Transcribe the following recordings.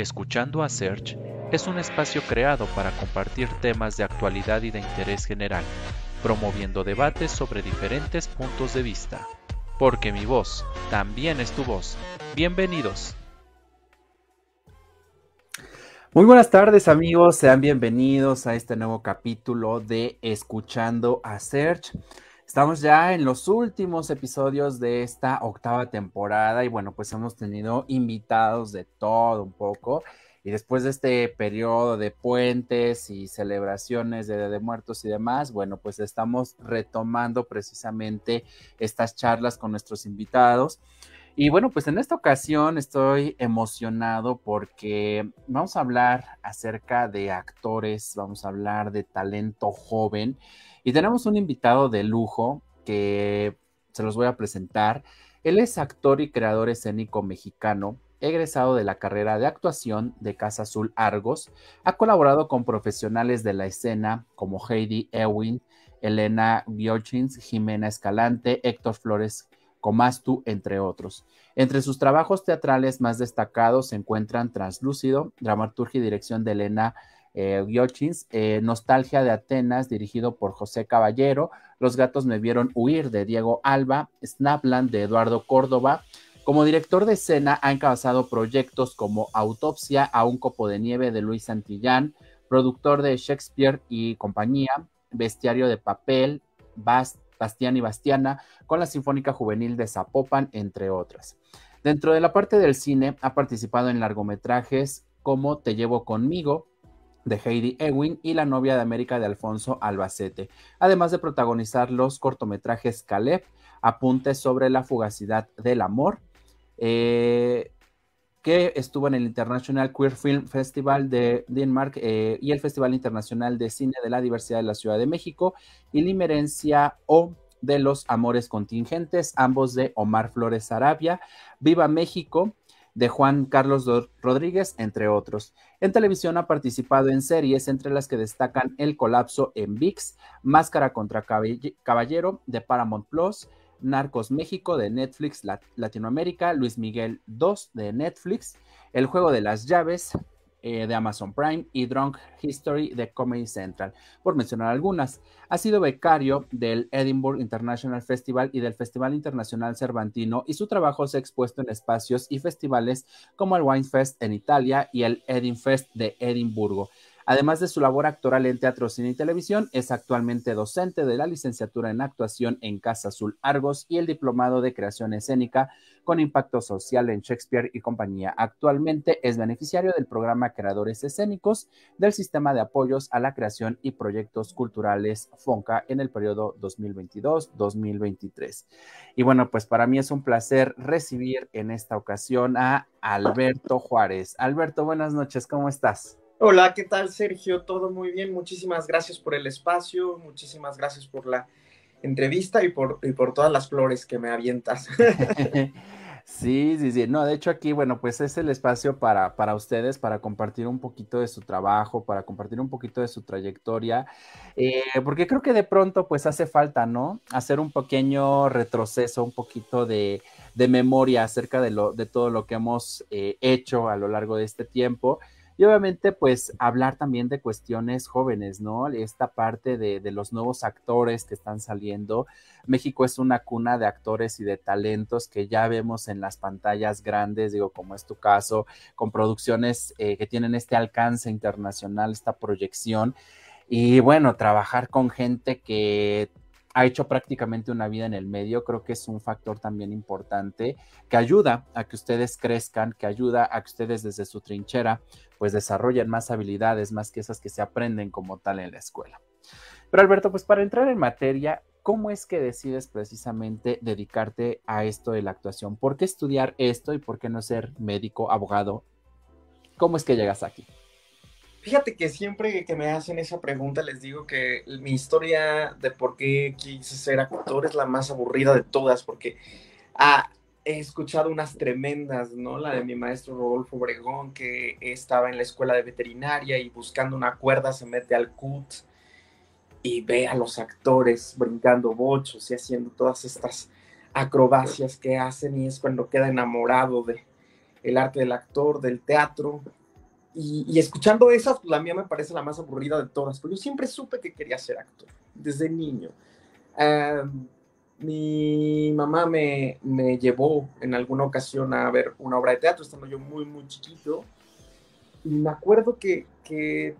Escuchando a Search es un espacio creado para compartir temas de actualidad y de interés general, promoviendo debates sobre diferentes puntos de vista. Porque mi voz también es tu voz. Bienvenidos. Muy buenas tardes amigos, sean bienvenidos a este nuevo capítulo de Escuchando a Search. Estamos ya en los últimos episodios de esta octava temporada y bueno, pues hemos tenido invitados de todo un poco. Y después de este periodo de puentes y celebraciones de, de Muertos y demás, bueno, pues estamos retomando precisamente estas charlas con nuestros invitados. Y bueno, pues en esta ocasión estoy emocionado porque vamos a hablar acerca de actores, vamos a hablar de talento joven y tenemos un invitado de lujo que se los voy a presentar. Él es actor y creador escénico mexicano, egresado de la carrera de actuación de Casa Azul Argos. Ha colaborado con profesionales de la escena como Heidi Ewing, Elena Biochins, Jimena Escalante, Héctor Flores Comastu, entre otros. Entre sus trabajos teatrales más destacados se encuentran Translúcido, dramaturgia y dirección de Elena eh, eh, Nostalgia de Atenas, dirigido por José Caballero, Los gatos me vieron huir, de Diego Alba, Snapland, de Eduardo Córdoba. Como director de escena ha encabezado proyectos como Autopsia a un copo de nieve, de Luis Santillán, productor de Shakespeare y compañía, Bestiario de papel, Bastián y Bastiana, con la Sinfónica Juvenil de Zapopan, entre otras. Dentro de la parte del cine ha participado en largometrajes como Te llevo conmigo, de Heidi Ewing y La novia de América de Alfonso Albacete, además de protagonizar los cortometrajes Caleb, Apuntes sobre la fugacidad del amor, eh, que estuvo en el International Queer Film Festival de Denmark eh, y el Festival Internacional de Cine de la Diversidad de la Ciudad de México y Limerencia O de los Amores Contingentes, ambos de Omar Flores Arabia, Viva México, de Juan Carlos Rodríguez, entre otros. En televisión ha participado en series, entre las que destacan El Colapso en VIX, Máscara contra Caballero de Paramount Plus, Narcos México de Netflix Latinoamérica, Luis Miguel 2 de Netflix, El Juego de las Llaves, eh, de Amazon Prime y Drunk History de Comedy Central, por mencionar algunas. Ha sido becario del Edinburgh International Festival y del Festival Internacional Cervantino y su trabajo se ha expuesto en espacios y festivales como el Wine Fest en Italia y el Edinfest de Edimburgo. Además de su labor actoral en teatro, cine y televisión, es actualmente docente de la licenciatura en actuación en Casa Azul Argos y el diplomado de creación escénica con impacto social en Shakespeare y compañía. Actualmente es beneficiario del programa Creadores Escénicos del Sistema de Apoyos a la Creación y Proyectos Culturales FONCA en el periodo 2022-2023. Y bueno, pues para mí es un placer recibir en esta ocasión a Alberto Juárez. Alberto, buenas noches, ¿cómo estás? Hola, ¿qué tal Sergio? Todo muy bien, muchísimas gracias por el espacio, muchísimas gracias por la entrevista y por, por todas las flores que me avientas. Sí, sí, sí. No, de hecho aquí, bueno, pues es el espacio para, para ustedes, para compartir un poquito de su trabajo, para compartir un poquito de su trayectoria, eh, porque creo que de pronto pues hace falta, ¿no? Hacer un pequeño retroceso, un poquito de, de memoria acerca de, lo, de todo lo que hemos eh, hecho a lo largo de este tiempo y obviamente, pues hablar también de cuestiones jóvenes, ¿no? Esta parte de, de, los nuevos actores que están saliendo. México es una cuna de actores y de talentos que ya vemos en las pantallas grandes, digo, como es tu caso, con producciones eh, que tienen este alcance internacional, esta proyección. Y bueno, trabajar con gente que ha hecho prácticamente una vida en el medio, creo que es un factor también importante que ayuda a que ustedes crezcan, que ayuda a que ustedes desde su trinchera pues desarrollen más habilidades, más que esas que se aprenden como tal en la escuela. Pero Alberto, pues para entrar en materia, ¿cómo es que decides precisamente dedicarte a esto de la actuación? ¿Por qué estudiar esto y por qué no ser médico, abogado? ¿Cómo es que llegas aquí? Fíjate que siempre que me hacen esa pregunta les digo que mi historia de por qué quise ser actor es la más aburrida de todas, porque ah, he escuchado unas tremendas, ¿no? La de mi maestro Rodolfo Obregón, que estaba en la escuela de veterinaria y buscando una cuerda se mete al CUT y ve a los actores brincando bochos y haciendo todas estas acrobacias que hacen y es cuando queda enamorado de el arte del actor, del teatro y, escuchando esas, pues la mía me parece la más aburrida de todas, porque yo siempre supe que quería ser actor, desde niño. mi mamá me, me, llevó en alguna ocasión a ver una obra de teatro, estando yo muy, muy chiquito, y me acuerdo que, que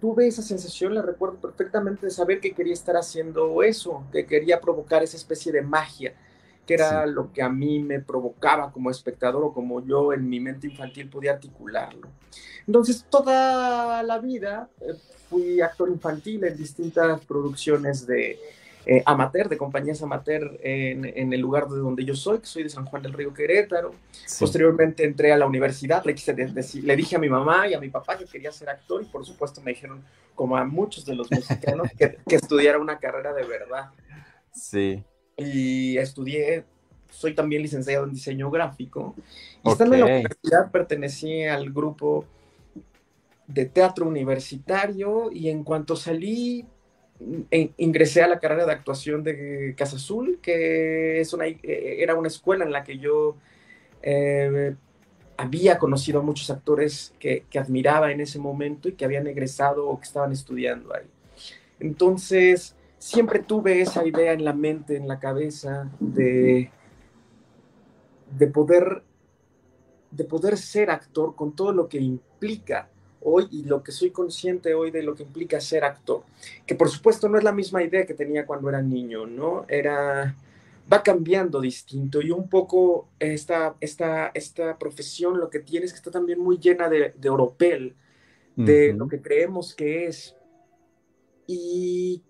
tuve esa sensación, la recuerdo perfectamente, de saber que quería estar haciendo eso, que quería provocar esa especie de magia que era lo que a mí me provocaba como espectador o como yo en mi mente infantil podía articularlo. Entonces, toda la vida eh, fui actor infantil en distintas producciones de eh, amateur, de compañías amateur en, el lugar de donde yo soy, que soy de San Juan del Río Querétaro. Posteriormente entré a la universidad, le, le, dije a mi mamá y a mi papá que quería ser actor y por supuesto me dijeron, como a muchos de los mexicanos, que, que estudiara una carrera de verdad. Sí y estudié, soy también licenciado en diseño gráfico. Y estando en la universidad pertenecí al grupo de teatro universitario y en cuanto salí ingresé a la carrera de actuación de Casa Azul, que es una, eh, era una escuela en la que yo eh, había conocido a muchos actores que, que, admiraba en ese momento y que habían egresado o que estaban estudiando ahí. Entonces, siempre tuve esa idea en la mente, en la cabeza, de, de, poder, de poder ser actor con todo lo que implica hoy y lo que soy consciente hoy de lo que implica ser actor. Que por supuesto no es la misma idea que tenía cuando era niño, ¿no? Era va cambiando distinto y un poco esta, esta, esta profesión lo que tiene es que está también muy llena de, de oropel, de lo que creemos que es. Y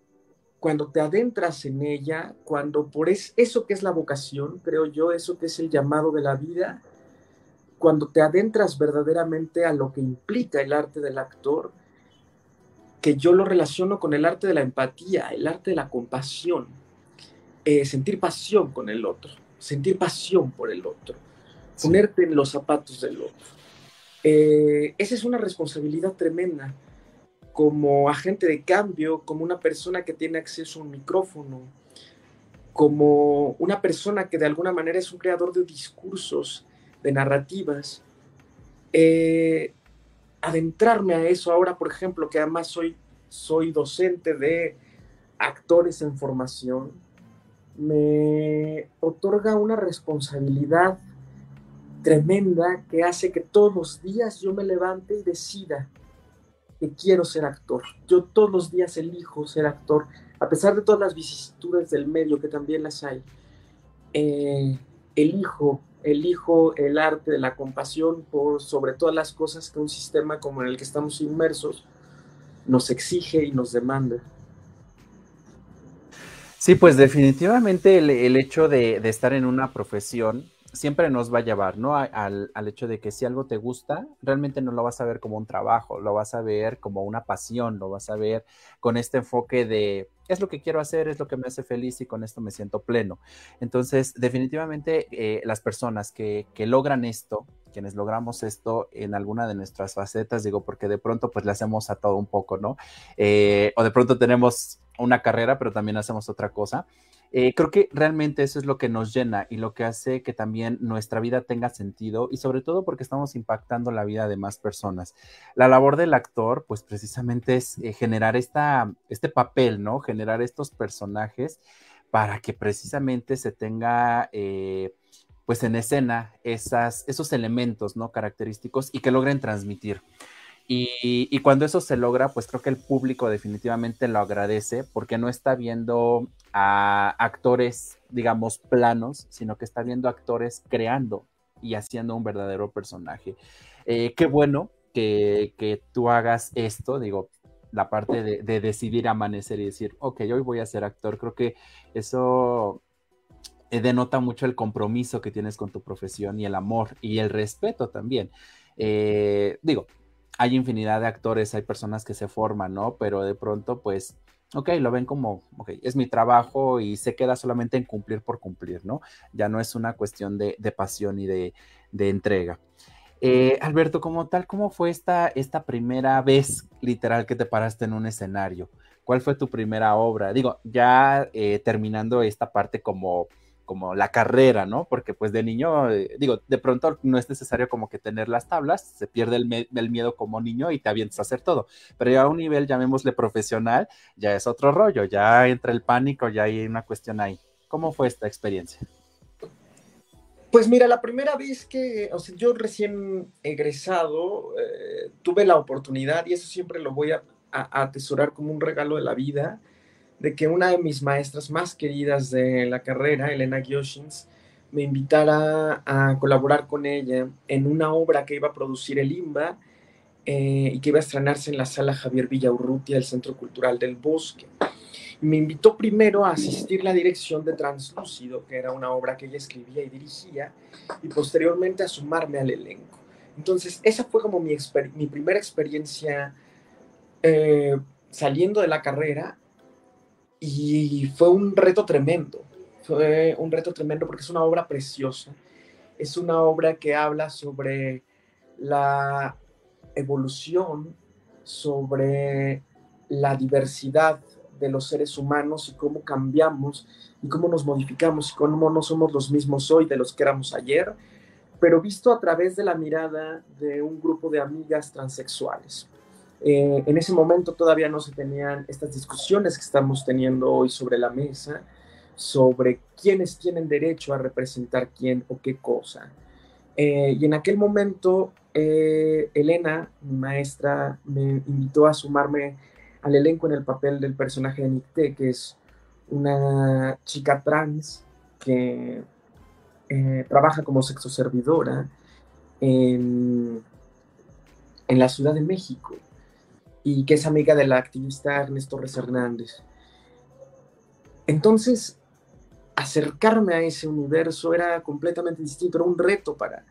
cuando te adentras en ella, cuando por eso que es la vocación, creo yo, eso que es el llamado de la vida, cuando te adentras verdaderamente a lo que implica el arte del actor, que yo lo relaciono con el arte de la empatía, el arte de la compasión, eh, sentir pasión con el otro, sentir pasión por el otro, ponerte en los zapatos del otro. Eh, esa es una responsabilidad tremenda como agente de cambio, como una persona que tiene acceso a un micrófono, como una persona que de alguna manera es un creador de discursos, de narrativas. Eh, adentrarme a eso ahora, por ejemplo, que además soy, soy docente de actores en formación, me otorga una responsabilidad tremenda que hace que todos los días yo me levante y decida que quiero ser actor. Yo todos los días elijo ser actor, a pesar de todas las vicisitudes del medio, que también las hay. Eh, elijo, elijo el arte de la compasión por sobre todas las cosas que un sistema como en el que estamos inmersos nos exige y nos demanda. Sí, pues definitivamente el, hecho de, de estar en una profesión siempre nos va a llevar, ¿no? Al, hecho de que si algo te gusta, realmente no lo vas a ver como un trabajo, lo vas a ver como una pasión, lo vas a ver con este enfoque de es lo que quiero hacer, es lo que me hace feliz y con esto me siento pleno. Entonces, definitivamente eh, las personas que, logran esto, quienes logramos esto en alguna de nuestras facetas, digo, porque de pronto pues le hacemos a todo un poco, ¿no? Eh, o de pronto tenemos una carrera, pero también hacemos otra cosa. Eh, creo que realmente eso es lo que nos llena y lo que hace que también nuestra vida tenga sentido y sobre todo porque estamos impactando la vida de más personas. La labor del actor, pues precisamente es eh, generar esta, este papel, ¿no? Generar estos personajes para que precisamente se tenga... Eh, pues en escena esos elementos, ¿no? Característicos y que logren transmitir. Y, cuando eso se logra, pues creo que el público definitivamente lo agradece porque no está viendo a actores, digamos, planos, sino que está viendo actores creando y haciendo un verdadero personaje. Eh, qué bueno que, tú hagas esto, digo, la parte de, de, decidir amanecer y decir, ok, hoy voy a ser actor, creo que eso denota mucho el compromiso que tienes con tu profesión y el amor y el respeto también. Eh, digo, hay infinidad de actores, hay personas que se forman, ¿no? Pero de pronto, pues, ok, lo ven como, ok, es mi trabajo y se queda solamente en cumplir por cumplir, ¿no? Ya no es una cuestión de, pasión y de, entrega. Eh, Alberto, como tal, ¿cómo fue esta, esta primera vez literal que te paraste en un escenario? ¿Cuál fue tu primera obra? Digo, ya eh, terminando esta parte como como la carrera, ¿no? Porque pues de niño, eh, digo, de pronto no es necesario como que tener las tablas, se pierde el, miedo como niño y te avientas a hacer todo, pero ya a un nivel, llamémosle profesional, ya es otro rollo, ya entra el pánico, ya hay una cuestión ahí. ¿Cómo fue esta experiencia? Pues mira, la primera vez que, o sea, yo recién egresado, eh, tuve la oportunidad, y eso siempre lo voy a, atesorar como un regalo de la vida, de que una de mis maestras más queridas de la carrera, Elena Gioshins, me invitara a colaborar con ella en una obra que iba a producir el IMBA eh, y que iba a estrenarse en la sala Javier Villaurrutia del Centro Cultural del Bosque me invitó primero a asistir la dirección de Translúcido, que era una obra que ella escribía y dirigía, y posteriormente a sumarme al elenco. Entonces, esa fue como mi, mi primera experiencia eh, saliendo de la carrera y fue un reto tremendo. Fue un reto tremendo porque es una obra preciosa. Es una obra que habla sobre la evolución, sobre la diversidad de los seres humanos y cómo cambiamos y cómo nos modificamos y cómo no somos los mismos hoy de los que éramos ayer, pero visto a través de la mirada de un grupo de amigas transexuales. Eh, en ese momento todavía no se tenían estas discusiones que estamos teniendo hoy sobre la mesa, sobre quiénes tienen derecho a representar quién o qué cosa. Eh, y en aquel momento, eh, Elena, mi maestra, me invitó a sumarme al elenco en el papel del personaje de Nicté, que es una chica trans que trabaja como sexoservidora en, en la Ciudad de México y que es amiga de la activista Ernesto Torres Hernández. Entonces, acercarme a ese universo era completamente distinto, era un reto para,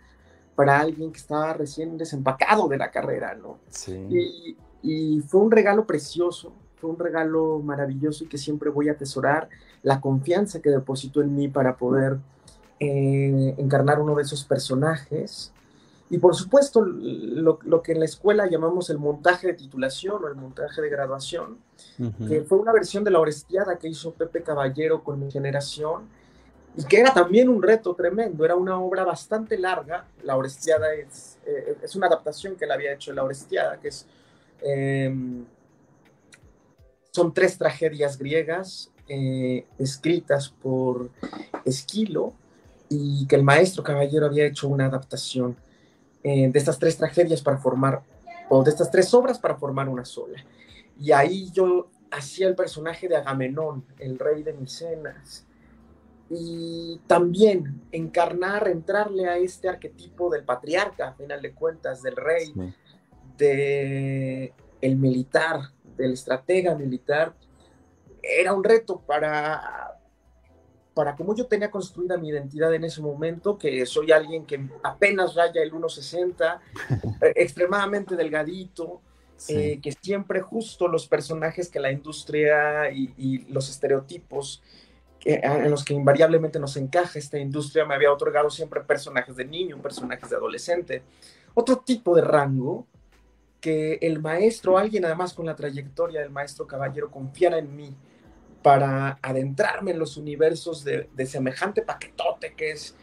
para alguien que estaba recién desempacado de la carrera, ¿no? Sí. Y fue un regalo precioso, fue un regalo maravilloso y que siempre voy a atesorar, la confianza que depositó en mí para poder eh, encarnar uno de esos personajes. Y por supuesto, lo, que en la escuela llamamos el montaje de titulación o el montaje de graduación, que fue una versión de la Orestiada que hizo Pepe Caballero con mi generación, y que era también un reto tremendo, era una obra bastante larga, la Orestiada es, eh, es una adaptación que él había hecho de la Orestiada, que es Em, son tres tragedias griegas eh, escritas por Esquilo y que el maestro Caballero había hecho una adaptación eh, de estas tres tragedias para formar, o de estas tres obras para formar una sola. Y ahí yo hacía el personaje de Agamenón, el rey de Micenas, y también encarnar, entrarle a este arquetipo del patriarca, a final de cuentas, del rey, de el militar, del estratega militar, era un reto para, para como yo tenía construida mi identidad en ese momento, que soy alguien que apenas raya el 1,60, eh, extremadamente delgadito, eh, que siempre justo los personajes que la industria y, los estereotipos en los que invariablemente nos encaja esta industria me había otorgado siempre personajes de niño, personajes de adolescente, otro tipo de rango que el maestro, alguien además con la trayectoria del maestro Caballero, confiara en mí para adentrarme en los universos de, semejante paquetote que es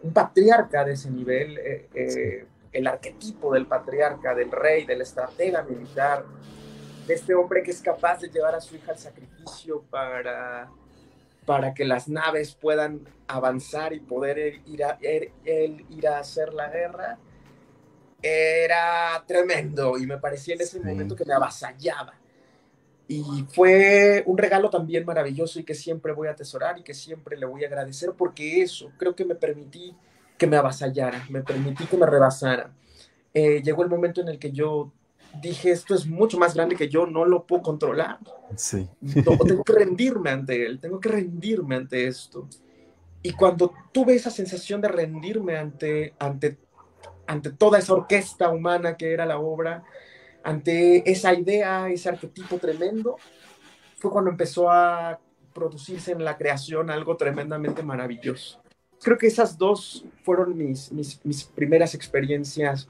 un patriarca de ese nivel, eh, eh, el arquetipo del patriarca, del rey, del estratega militar, de este hombre que es capaz de llevar a su hija al sacrificio para, para que las naves puedan avanzar y poder ir a, ir a hacer la guerra era tremendo y me parecía en ese momento que me avasallaba. Y fue un regalo también maravilloso y que siempre voy a atesorar y que siempre le voy a agradecer porque eso creo que me permití que me avasallara, me permití que me rebasara. Eh, llegó el momento en el que yo dije, esto es mucho más grande que yo, no lo puedo controlar. Sí. tengo que rendirme ante él, tengo que rendirme ante esto. Y cuando tuve esa sensación de rendirme ante, ante ante toda esa orquesta humana que era la obra, ante esa idea, ese arquetipo tremendo, fue cuando empezó a producirse en la creación algo tremendamente maravilloso. Creo que esas dos fueron mis, mis, primeras experiencias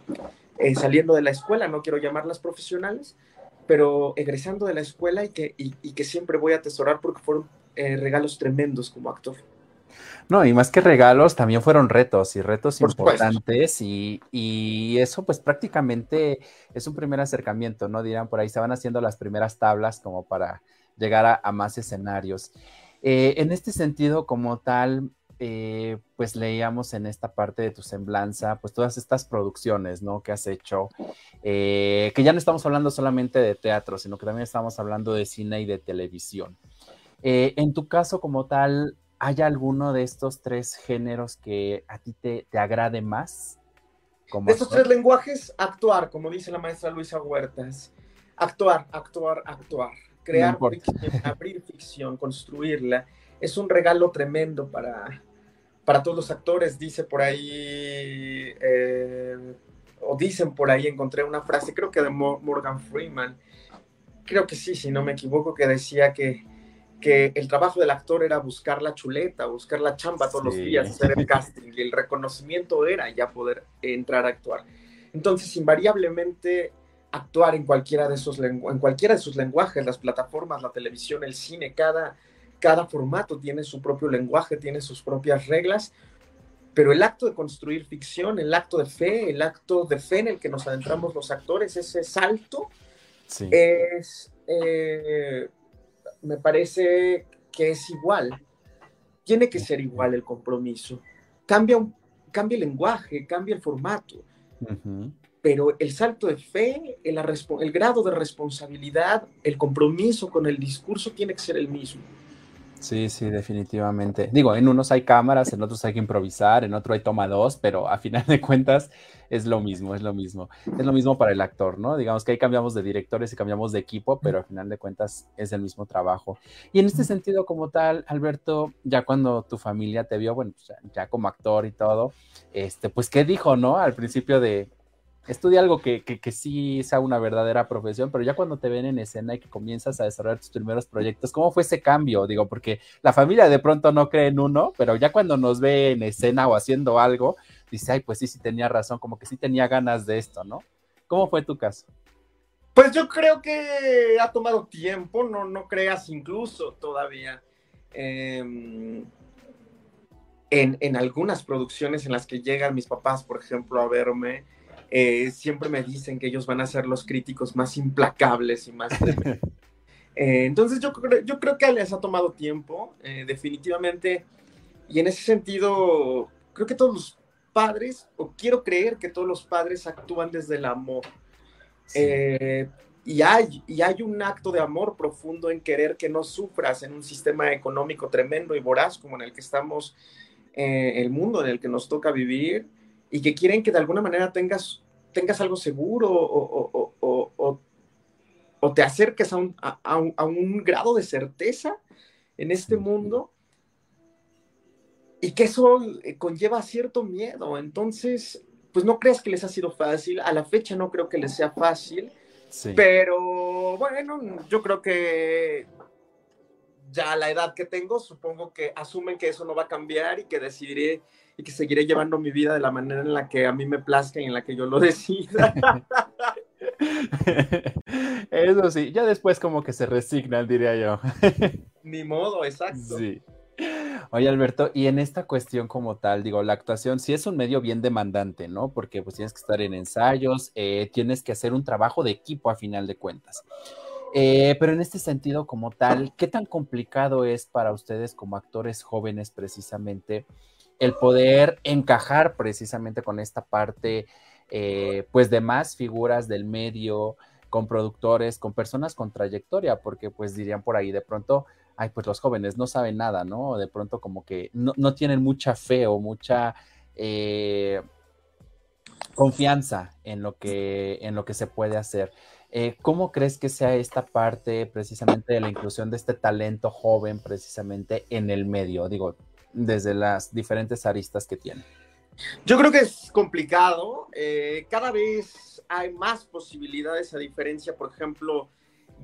eh, saliendo de la escuela, no quiero llamarlas profesionales, pero egresando de la escuela y que, y, que siempre voy a atesorar porque fueron eh, regalos tremendos como actor. No, y más que regalos, también fueron retos y retos importantes y, y, eso pues prácticamente es un primer acercamiento, ¿no? Dirán, por ahí se van haciendo las primeras tablas como para llegar a, más escenarios. Eh, en este sentido, como tal, eh, pues leíamos en esta parte de tu semblanza, pues todas estas producciones, ¿no? Que has hecho, eh, que ya no estamos hablando solamente de teatro, sino que también estamos hablando de cine y de televisión. en tu caso, como tal, ¿hay alguno de estos tres géneros que a ti te, te agrade más? de estos tres lenguajes, actuar, como dice la maestra Luisa Huertas. Actuar, actuar, actuar crear ficción, abrir ficción, construirla, es un regalo tremendo para, para todos los actores. Dice por ahí, eh, o dicen por ahí, encontré una frase, creo que de Morgan Freeman, creo que sí, si no me equivoco, que decía que, que el trabajo del actor era buscar la chuleta, buscar la chamba todos los días, hacer el casting, y el reconocimiento era ya poder entrar a actuar. Entonces, invariablemente, actuar en cualquiera de esos en cualquiera de sus lenguajes, las plataformas, la televisión, el cine, cada, cada formato tiene su propio lenguaje, tiene sus propias reglas, pero el acto de construir ficción, el acto de fe, el acto de fe en el que nos adentramos los actores, ese salto, es, eh, me parece que es igual, tiene que ser igual el compromiso. Cambia, cambia el lenguaje, cambia el formato pero el salto de fe, el, el, grado de responsabilidad, el compromiso con el discurso tiene que ser el mismo. Sí, sí, definitivamente. Digo, en unos hay cámaras, en otros hay que improvisar, en otro hay toma dos, pero a final de cuentas es lo mismo, es lo mismo. Es lo mismo para el actor, ¿no? Digamos que ahí cambiamos de directores y cambiamos de equipo, pero a final de cuentas es el mismo trabajo. Y en este sentido, como tal, Alberto, ya cuando tu familia te vio, bueno, pues ya, como actor y todo, este, pues, ¿qué dijo, no? Al principio de, estudia algo que, que, sí sea una verdadera profesión, pero ya cuando te ven en escena y que comienzas a desarrollar tus primeros proyectos, ¿cómo fue ese cambio? Digo, porque la familia de pronto no cree en uno, pero ya cuando nos ve en escena o haciendo algo, dice, ay, pues sí, sí tenía razón, como que sí tenía ganas de esto, ¿no? ¿Cómo fue tu caso? Pues yo creo que ha tomado tiempo, no, no creas incluso todavía. Em, en, en algunas producciones en las que llegan mis papás, por ejemplo, a verme, eh, siempre me dicen que ellos van a ser los críticos más implacables y más... Eh, entonces yo, yo creo que les ha tomado tiempo, eh, definitivamente, y en ese sentido, creo que todos los padres, o quiero creer que todos los padres actúan desde el amor. y, hay, y hay un acto de amor profundo en querer que no sufras en un sistema económico tremendo y voraz como en el que estamos, el mundo en el que nos toca vivir y que quieren que de alguna manera tengas, tengas algo seguro o, o, o, te acerques a un, a, un, a un, grado de certeza en este mundo y que eso eh, conlleva cierto miedo. Entonces, pues no creas que les ha sido fácil. A la fecha no creo que les sea fácil. Pero bueno, yo creo que ya a la edad que tengo, supongo que asumen que eso no va a cambiar y que decidiré y que seguiré llevando mi vida de la manera en la que a mí me plazca y en la que yo lo decida. Eso sí, ya después como que se resignan, diría yo. Ni modo, exacto. Sí. Oye, Alberto, y en esta cuestión como tal, digo, la actuación sí es un medio bien demandante, ¿no? Porque pues tienes que estar en ensayos, eh, tienes que hacer un trabajo de equipo a final de cuentas. Eh, pero en este sentido como tal, ¿qué tan complicado es para ustedes como actores jóvenes precisamente el poder encajar precisamente con esta parte, eh, pues de más figuras del medio, con productores, con personas con trayectoria, porque pues dirían por ahí de pronto, ay, pues los jóvenes no saben nada, ¿no? De pronto como que no, tienen mucha fe o mucha eh, confianza en lo, que, en lo que se puede hacer. Eh, ¿Cómo crees que sea esta parte precisamente de la inclusión de este talento joven precisamente en el medio? Digo, desde las diferentes aristas que tiene? Yo creo que es complicado. Eh, cada vez hay más posibilidades, a diferencia, por ejemplo,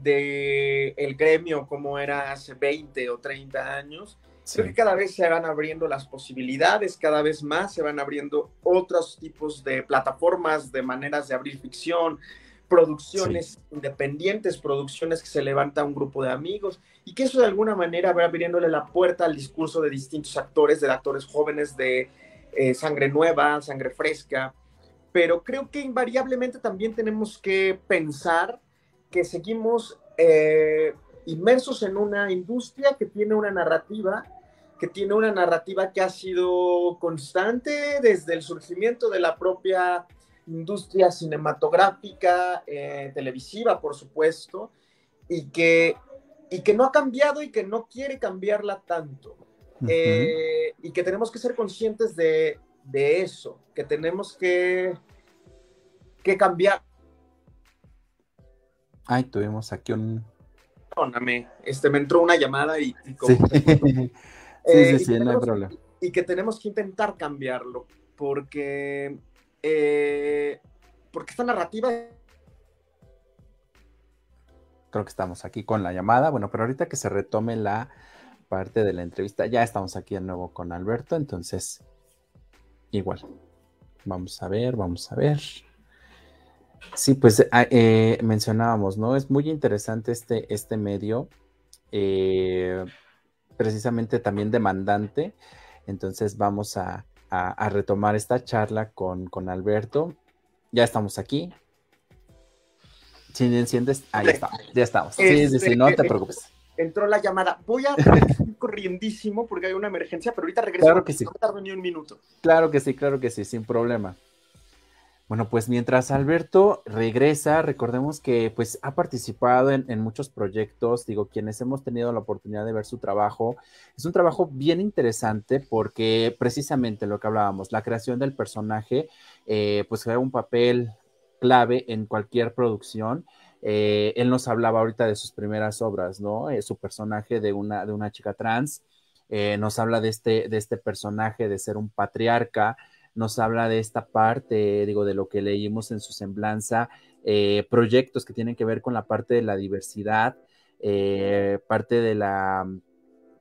de el gremio como era hace 20 o 30 años. Creo que cada vez se van abriendo las posibilidades, cada vez más se van abriendo otros tipos de plataformas, de maneras de abrir ficción, producciones independientes, producciones que se levanta un grupo de amigos y que eso de alguna manera va abriéndole la puerta al discurso de distintos actores, de actores jóvenes, de eh, sangre nueva, sangre fresca, pero creo que invariablemente también tenemos que pensar que seguimos eh, inmersos en una industria que tiene una narrativa que tiene una narrativa que ha sido constante desde el surgimiento de la propia industria cinematográfica, eh, televisiva, por supuesto, y que, y que no ha cambiado y que no quiere cambiarla tanto. Eh, y que tenemos que ser conscientes de, de eso, que tenemos que, que cambiar. Ay, tuvimos aquí un... Perdóname, este, me entró una llamada y... sí, sí, eh, sí, no hay problema. Y que tenemos que intentar cambiarlo, porque eh, porque esta narrativa... Creo que estamos aquí con la llamada, bueno, pero ahorita que se retome la parte de la entrevista, ya estamos aquí de nuevo con Alberto, entonces, igual. Vamos a ver, vamos a ver. Sí, pues ah, eh, mencionábamos, ¿no? Es muy interesante este, este medio, eh, precisamente también demandante. Entonces vamos a, a, retomar esta charla con, con, Alberto. Ya estamos aquí. Si enciendes, ahí está, ya estamos. Sí, sí, sí, no te preocupes. Entró la llamada. Voy a corriendísimo porque hay una emergencia, pero ahorita regreso. Claro que sí. No tardo ni un minuto. Claro que sí, claro que sí, sin problema. Bueno, pues mientras Alberto regresa, recordemos que pues ha participado en, muchos proyectos, digo, quienes hemos tenido la oportunidad de ver su trabajo, es un trabajo bien interesante porque precisamente lo que hablábamos, la creación del personaje, eh, pues juega un papel clave en cualquier producción. Eh, él nos hablaba ahorita de sus primeras obras, ¿no? Eh, su personaje de una, de una chica trans, nos habla de este, de este personaje de ser un patriarca, nos habla de esta parte, digo, de lo que leímos en su semblanza, eh, proyectos que tienen que ver con la parte de la diversidad, eh, parte de la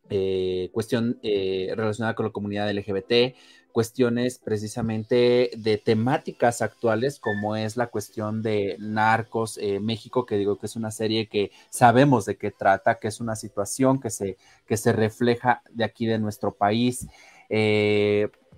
eh, cuestión relacionada con la comunidad LGBT, cuestiones precisamente de temáticas actuales como es la cuestión de Narcos México, que digo que es una serie que sabemos de qué trata, que es una situación que se, que se refleja de aquí de nuestro país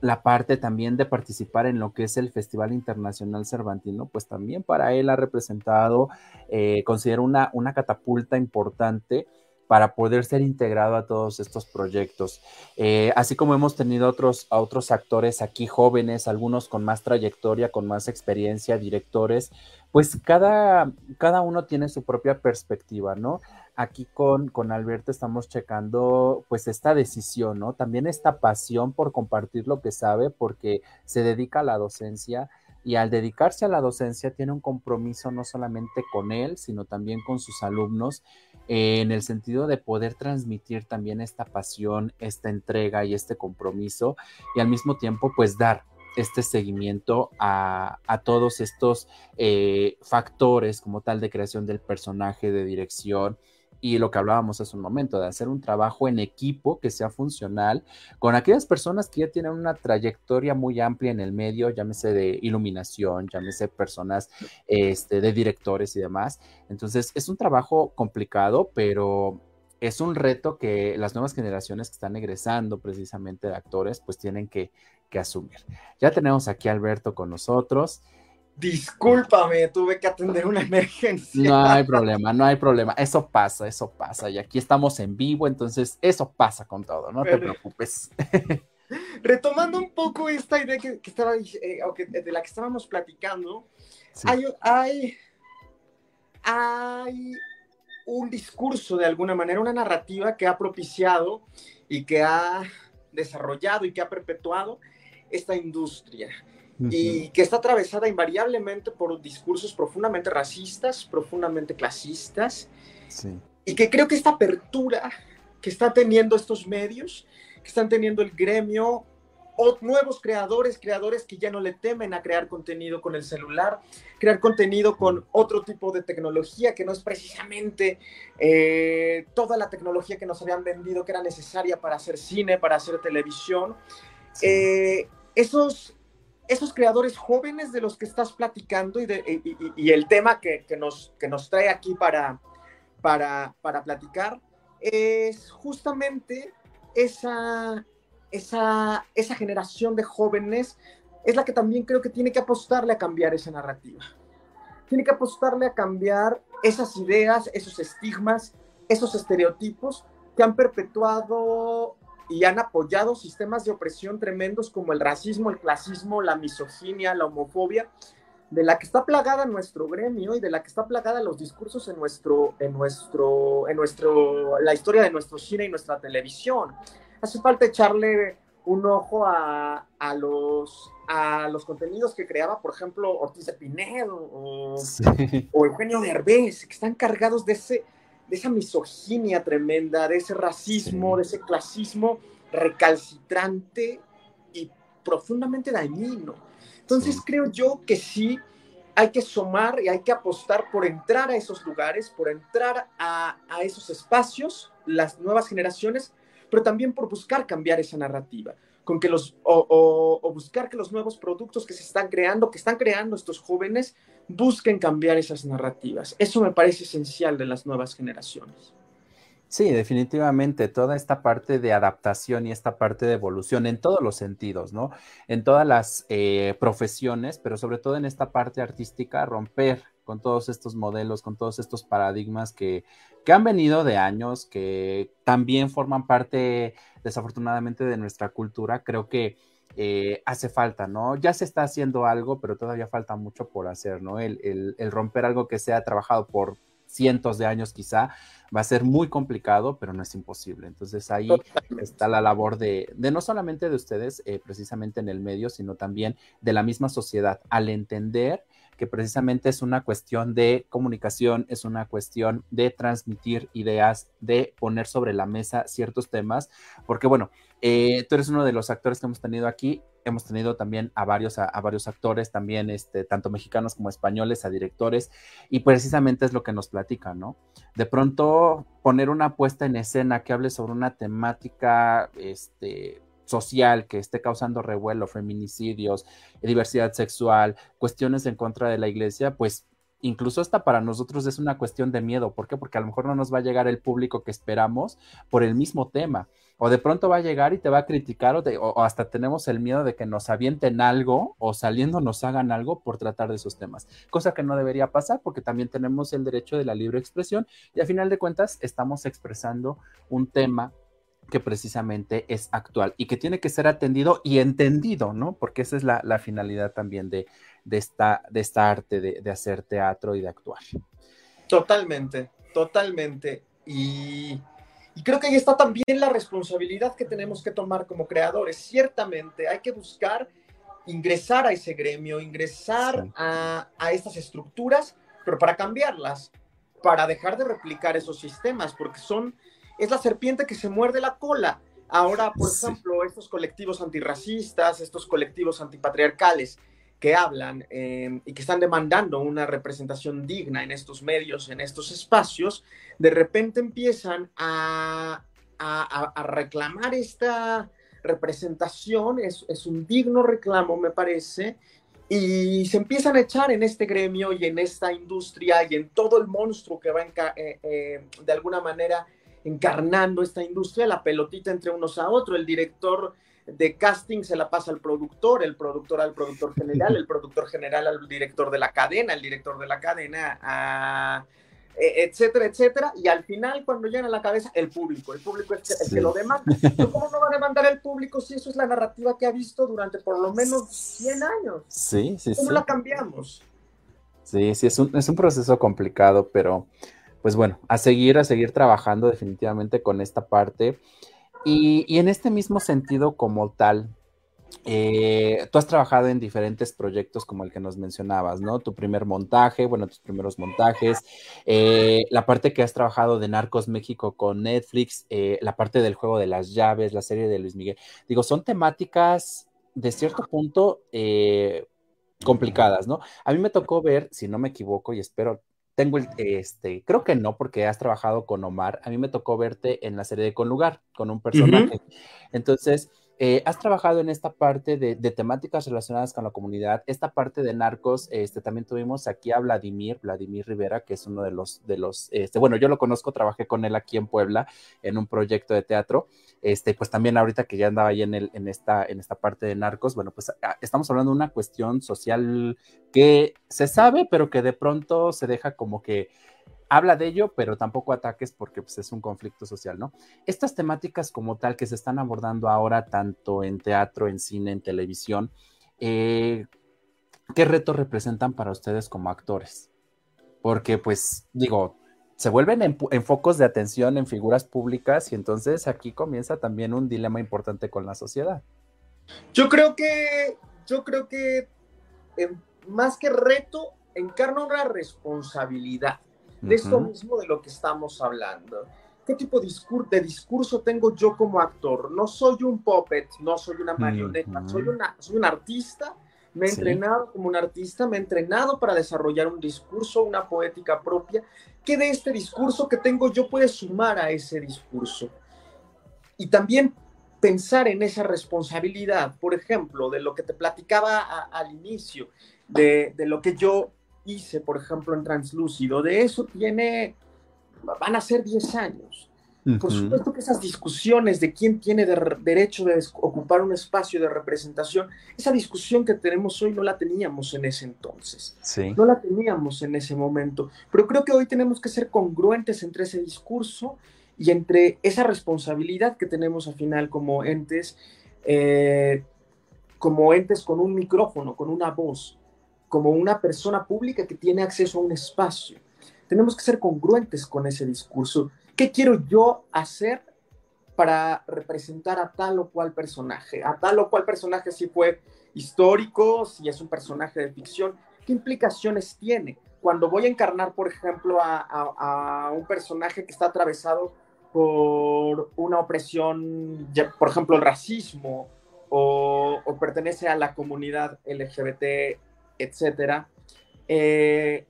la parte también de participar en lo que es el Festival Internacional Cervantino, pues también para él ha representado, eh, considero una, una catapulta importante para poder ser integrado a todos estos proyectos. Eh, así como hemos tenido otros, a otros actores aquí jóvenes, algunos con más trayectoria, con más experiencia, directores, pues cada, cada uno tiene su propia perspectiva, ¿no? Aquí con, con Alberto estamos checando pues esta decisión, ¿no? También esta pasión por compartir lo que sabe porque se dedica a la docencia y al dedicarse a la docencia tiene un compromiso no solamente con él, sino también con sus alumnos, eh, en el sentido de poder transmitir también esta pasión, esta entrega y este compromiso, y al mismo tiempo pues dar este seguimiento a, todos estos eh, factores como tal de creación del personaje, de dirección, y lo que hablábamos hace un momento, de hacer un trabajo en equipo que sea funcional con aquellas personas que ya tienen una trayectoria muy amplia en el medio, llámese de iluminación, llámese personas este, de directores y demás. Entonces, es un trabajo complicado, pero es un reto que las nuevas generaciones que están egresando precisamente de actores, pues tienen que, que asumir. Ya tenemos aquí a Alberto con nosotros. Discúlpame, tuve que atender una emergencia. No hay problema, no hay problema. Eso pasa, eso pasa. Y aquí estamos en vivo, entonces eso pasa con todo, no te preocupes. Retomando un poco esta idea que, estaba, eh, de la que estábamos platicando, hay, hay, hay un discurso de alguna manera, una narrativa que ha propiciado y que ha desarrollado y que ha perpetuado esta industria y que está atravesada invariablemente por discursos profundamente racistas, profundamente clasistas, y que creo que esta apertura que están teniendo estos medios, que están teniendo el gremio, o nuevos creadores, creadores que ya no le temen a crear contenido con el celular, crear contenido con otro tipo de tecnología que no es precisamente eh, toda la tecnología que nos habían vendido que era necesaria para hacer cine, para hacer televisión. Eh, esos esos creadores jóvenes de los que estás platicando y, el tema que, nos, trae aquí para, platicar es justamente esa generación de jóvenes es la que también creo que tiene que apostarle a cambiar esa narrativa. Tiene que apostarle a cambiar esas ideas, esos estigmas, esos estereotipos que han perpetuado y han apoyado sistemas de opresión tremendos como el racismo, el clasismo, la misoginia, la homofobia, de la que está plagada nuestro gremio y de la que está plagada los discursos en nuestro, en nuestro, en nuestro, la historia de nuestro cine y nuestra televisión. Hace falta echarle un ojo a, a los, a los contenidos que creaba, por ejemplo, Ortiz de Pinedo o, o Eugenio Derbez, que están cargados de ese, de esa misoginia tremenda, de ese racismo, de ese clasismo recalcitrante y profundamente dañino. Entonces creo yo que sí hay que sumar y hay que apostar por entrar a esos lugares, por entrar a, a esos espacios, las nuevas generaciones, pero también por buscar cambiar esa narrativa con que los, o, o, buscar que los nuevos productos que se están creando, que están creando estos jóvenes, busquen cambiar esas narrativas. Eso me parece esencial de las nuevas generaciones. Sí, definitivamente, toda esta parte de adaptación y esta parte de evolución en todos los sentidos, ¿no? En todas las eh, profesiones, pero sobre todo en esta parte artística, romper con todos estos modelos, con todos estos paradigmas que, que han venido de años, que también forman parte, desafortunadamente, de nuestra cultura. Creo que eh, hace falta, ¿no? Ya se está haciendo algo, pero todavía falta mucho por hacer, ¿no? El, el romper algo que se ha trabajado por cientos de años quizá, va a ser muy complicado, pero no es imposible. Entonces ahí está la labor de, de no solamente de ustedes, eh, precisamente en el medio, sino también de la misma sociedad, al entender que precisamente es una cuestión de comunicación, es una cuestión de transmitir ideas, de poner sobre la mesa ciertos temas, porque bueno, eh, tú eres uno de los actores que hemos tenido aquí, hemos tenido también a varios, a, varios actores, también este, tanto mexicanos como españoles, a directores, y precisamente es lo que nos platica, ¿no? De pronto poner una puesta en escena que hable sobre una temática, este, social que esté causando revuelo, feminicidios, diversidad sexual, cuestiones en contra de la iglesia, pues incluso hasta para nosotros es una cuestión de miedo. ¿Por qué? Porque a lo mejor no nos va a llegar el público que esperamos por el mismo tema. O de pronto va a llegar y te va a criticar o, hasta tenemos el miedo de que nos avienten algo o saliendo nos hagan algo por tratar de esos temas. Cosa que no debería pasar porque también tenemos el derecho de la libre expresión y a final de cuentas estamos expresando un tema que precisamente es actual y que tiene que ser atendido y entendido, ¿no? Porque esa es la, finalidad también de, esta, de esta arte de, hacer teatro y de actuar. Totalmente, totalmente. Y, creo que ahí está también la responsabilidad que tenemos que tomar como creadores. Ciertamente hay que buscar ingresar a ese gremio, ingresar a, a estas estructuras, pero para cambiarlas, para dejar de replicar esos sistemas, porque son es la serpiente que se muerde la cola. Ahora, por ejemplo, estos colectivos antirracistas, estos colectivos antipatriarcales que hablan em, y que están demandando una representación digna en estos medios, en estos espacios, de repente empiezan a, reclamar esta representación, es, es, un digno reclamo, me parece, y se empiezan a echar en este gremio y en esta industria y en todo el monstruo que va eh, eh, de alguna manera encarnando esta industria, la pelotita entre unos a otros, el director de casting se la pasa al productor, el productor al productor general, el productor general al director de la cadena, el director de la cadena a e, etcétera, etcétera, y al final cuando llegan a la cabeza el público, el público es el que lo demanda. ¿Cómo no va a demandar el público si eso es la narrativa que ha visto durante por lo menos 100 años? Sí, sí, ¿Cómo la cambiamos? Sí, sí, es un, es un proceso complicado, pero pues bueno, a seguir, a seguir trabajando definitivamente con esta parte. Y, en este mismo sentido como tal, eh, tú has trabajado en diferentes proyectos como el que nos mencionabas, ¿no? Tu primer montaje, bueno, tus primeros montajes, eh, la parte que has trabajado de Narcos México con Netflix, eh, la parte del juego de las llaves, la serie de Luis Miguel. Digo, son temáticas de cierto punto complicadas, ¿no? A mí me tocó ver, si no me equivoco, y espero tengo el, este, creo que no, porque has trabajado con Omar. A mí me tocó verte en la serie de Con Lugar, con un personaje. Entonces, Eh, has trabajado en esta parte de, temáticas relacionadas con la comunidad, esta parte de narcos, este, también tuvimos aquí a Vladimir, Vladimir Rivera, que es uno de los, de los, este, bueno, yo lo conozco, trabajé con él aquí en Puebla en un proyecto de teatro, este, pues también ahorita que ya andaba ahí en, esta, en esta parte de narcos, bueno, pues ah, estamos hablando de una cuestión social que se sabe, pero que de pronto se deja como que habla de ello, pero tampoco ataques porque pues, es un conflicto social, ¿no? Estas temáticas como tal que se están abordando ahora tanto en teatro, en cine, en televisión, eh, ¿qué retos representan para ustedes como actores? Porque pues digo, se vuelven en, focos de atención en figuras públicas y entonces aquí comienza también un dilema importante con la sociedad. Yo creo que, yo creo que eh, más que reto, encarna una responsabilidad de esto mismo de lo que estamos hablando. ¿Qué tipo de discurso tengo yo como actor? No soy un puppet, no soy una marioneta, soy, una, soy un artista. Me he entrenado como un artista, me he entrenado para desarrollar un discurso, una poética propia. ¿Qué de este discurso que tengo yo puede sumar a ese discurso? Y también pensar en esa responsabilidad, por ejemplo, de lo que te platicaba al inicio, de, de, lo que yo hice, por ejemplo, en Translúcido, de eso tiene, van a ser 10 años. Por supuesto que esas discusiones de quién tiene derecho de ocupar un espacio de representación, esa discusión que tenemos hoy no la teníamos en ese entonces. Sí. No la teníamos en ese momento. Pero creo que hoy tenemos que ser congruentes entre ese discurso y entre esa responsabilidad que tenemos al final como entes, eh, como entes con un micrófono, con una voz como una persona pública que tiene acceso a un espacio. Tenemos que ser congruentes con ese discurso. ¿Qué quiero yo hacer para representar a tal o cual personaje? A tal o cual personaje si fue histórico, si es un personaje de ficción, ¿qué implicaciones tiene? Cuando voy a encarnar, por ejemplo, a, un personaje que está atravesado por una opresión, por ejemplo, el racismo, o, o pertenece a la comunidad LGBT etcétera, eh,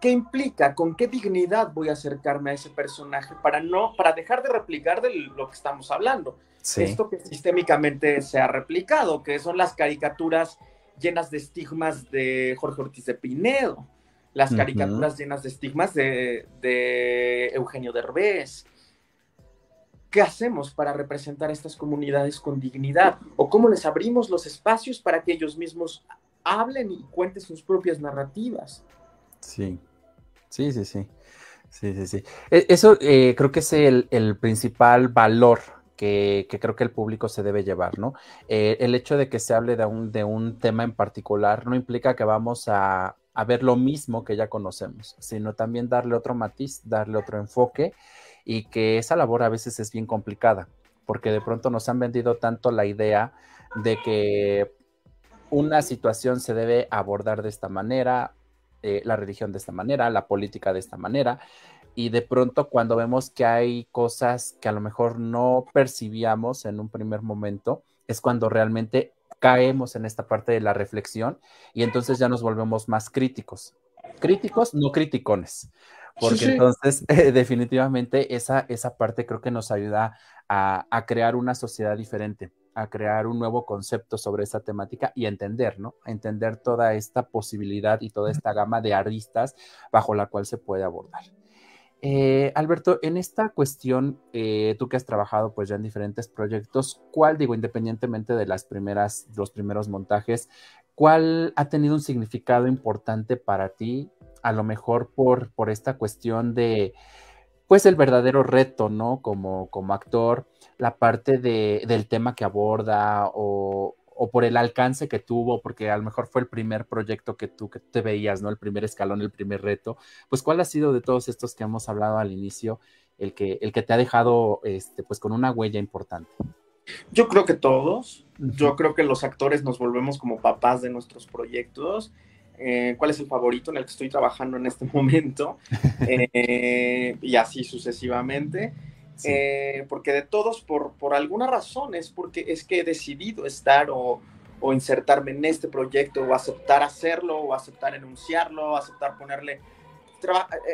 ¿qué implica? ¿Con qué dignidad voy a acercarme a ese personaje para no, para dejar de replicar de lo que estamos hablando? Esto que sistémicamente se ha replicado, que son las caricaturas llenas de estigmas de Jorge Ortiz de Pinedo, las caricaturas llenas de estigmas de, de Eugenio Derbez. ¿Qué hacemos para representar a estas comunidades con dignidad? ¿O cómo les abrimos los espacios para que ellos mismos hablen y cuenten sus propias narrativas. Sí, sí, sí, sí. Sí, sí, sí. E, eso eh, creo que es el, principal valor que, creo que el público se debe llevar, ¿no? Eh, el hecho de que se hable de un, de un tema en particular no implica que vamos a, a, ver lo mismo que ya conocemos, sino también darle otro matiz, darle otro enfoque y que esa labor a veces es bien complicada, porque de pronto nos han vendido tanto la idea de que una situación se debe abordar de esta manera, eh, la religión de esta manera, la política de esta manera, y de pronto cuando vemos que hay cosas que a lo mejor no percibíamos en un primer momento, es cuando realmente caemos en esta parte de la reflexión y entonces ya nos volvemos más críticos. Críticos, no criticones, porque entonces definitivamente esa, esa parte creo que nos ayuda a crear una sociedad diferente a crear un nuevo concepto sobre esa temática y entender, ¿no? Entender toda esta posibilidad y toda esta gama de aristas bajo la cual se puede abordar. Eh, Alberto, en esta cuestión, eh, tú que has trabajado pues ya en diferentes proyectos, ¿cuál, digo, independientemente de las primeras, los primeros montajes, cuál ha tenido un significado importante para ti, a lo mejor por, por esta cuestión de, pues, el verdadero reto, ¿no? Como, como actor, la parte de, del tema que aborda o, o, por el alcance que tuvo, porque a lo mejor fue el primer proyecto que tú que te veías, ¿no? El primer escalón, el primer reto. Pues, ¿cuál ha sido de todos estos que hemos hablado al inicio el que, el que te ha dejado, este, pues, con una huella importante? Yo creo que todos. Yo creo que los actores nos volvemos como papás de nuestros proyectos. Eh, cuál es el favorito en el que estoy trabajando en este momento eh, y así sucesivamente. Eh, porque de todos, por, por alguna razón, es porque es que he decidido estar o, o, insertarme en este proyecto, o aceptar hacerlo, o aceptar enunciarlo, o aceptar ponerle...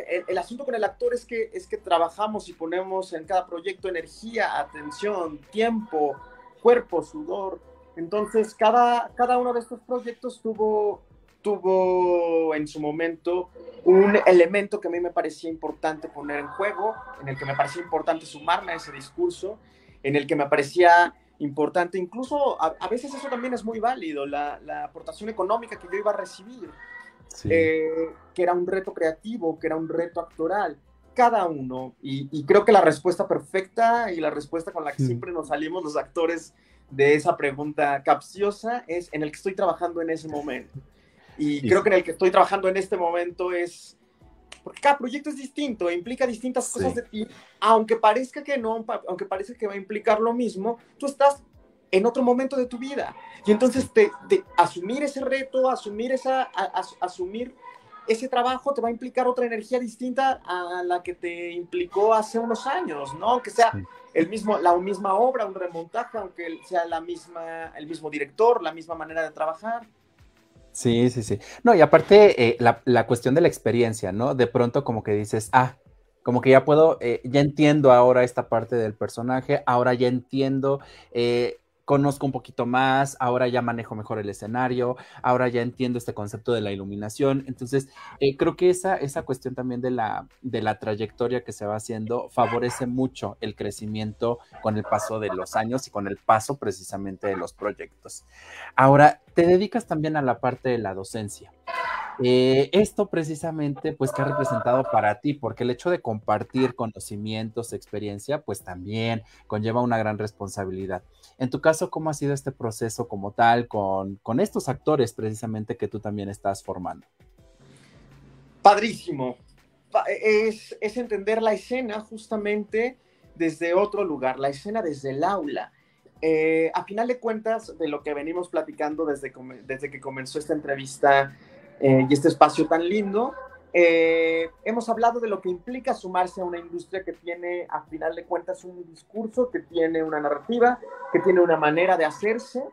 El, el, asunto con el actor es que, es que trabajamos y ponemos en cada proyecto energía, atención, tiempo, cuerpo, sudor. Entonces, cada, cada uno de estos proyectos tuvo, tuvo en su momento un elemento que a mí me parecía importante poner en juego, en el que me parecía importante sumarme a ese discurso, en el que me parecía importante, incluso a, veces eso también es muy válido, la, la, aportación económica que yo iba a recibir, eh, que era un reto creativo, que era un reto actoral, cada uno, y, creo que la respuesta perfecta y la respuesta con la que siempre nos salimos los actores de esa pregunta capciosa es en el que estoy trabajando en ese momento. Y, creo que en el que estoy trabajando en este momento es, porque cada proyecto es distinto, implica distintas cosas de ti, aunque parezca que no, aunque parezca que va a implicar lo mismo, tú estás en otro momento de tu vida. Y entonces te, asumir ese reto, asumir, esa, asumir ese trabajo te va a implicar otra energía distinta a la que te implicó hace unos años, ¿no? Que sea el mismo, la misma obra, un remontaje, aunque sea la misma, el mismo director, la misma manera de trabajar. Sí, sí, sí. No, y aparte, eh, la, cuestión de la experiencia, ¿no? De pronto como que dices, ah, como que ya puedo, eh, ya entiendo ahora esta parte del personaje, ahora ya entiendo eh, conozco un poquito más, ahora ya manejo mejor el escenario, ahora ya entiendo este concepto de la iluminación. Entonces, creo que esa, esa cuestión también de la, de la trayectoria que se va haciendo favorece mucho el crecimiento con el paso de los años y con el paso precisamente de los proyectos. Ahora, te dedicas también a la parte de la docencia. Eh, esto precisamente, pues, ¿qué ha representado para ti? Porque el hecho de compartir conocimientos, experiencia, pues también conlleva una gran responsabilidad. En tu caso, ¿cómo ha sido este proceso como tal con, con estos actores precisamente que tú también estás formando? Padrísimo. Es, es entender la escena justamente desde otro lugar, la escena desde el aula. Eh, a final de cuentas, de lo que venimos platicando desde, desde que comenzó esta entrevista eh, y este espacio tan lindo, eh, hemos hablado de lo que implica sumarse a una industria que tiene, a final de cuentas, un discurso, que tiene una narrativa, que tiene una manera de hacerse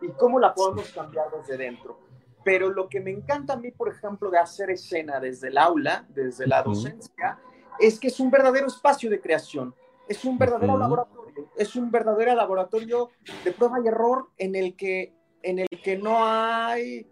y cómo la podemos cambiar desde dentro. Pero lo que me encanta a mí, por ejemplo, de hacer escena desde el aula, desde la docencia, es que es un verdadero espacio de creación, es un verdadero laboratorio, es un verdadero laboratorio de prueba y error en el que, en el que no hay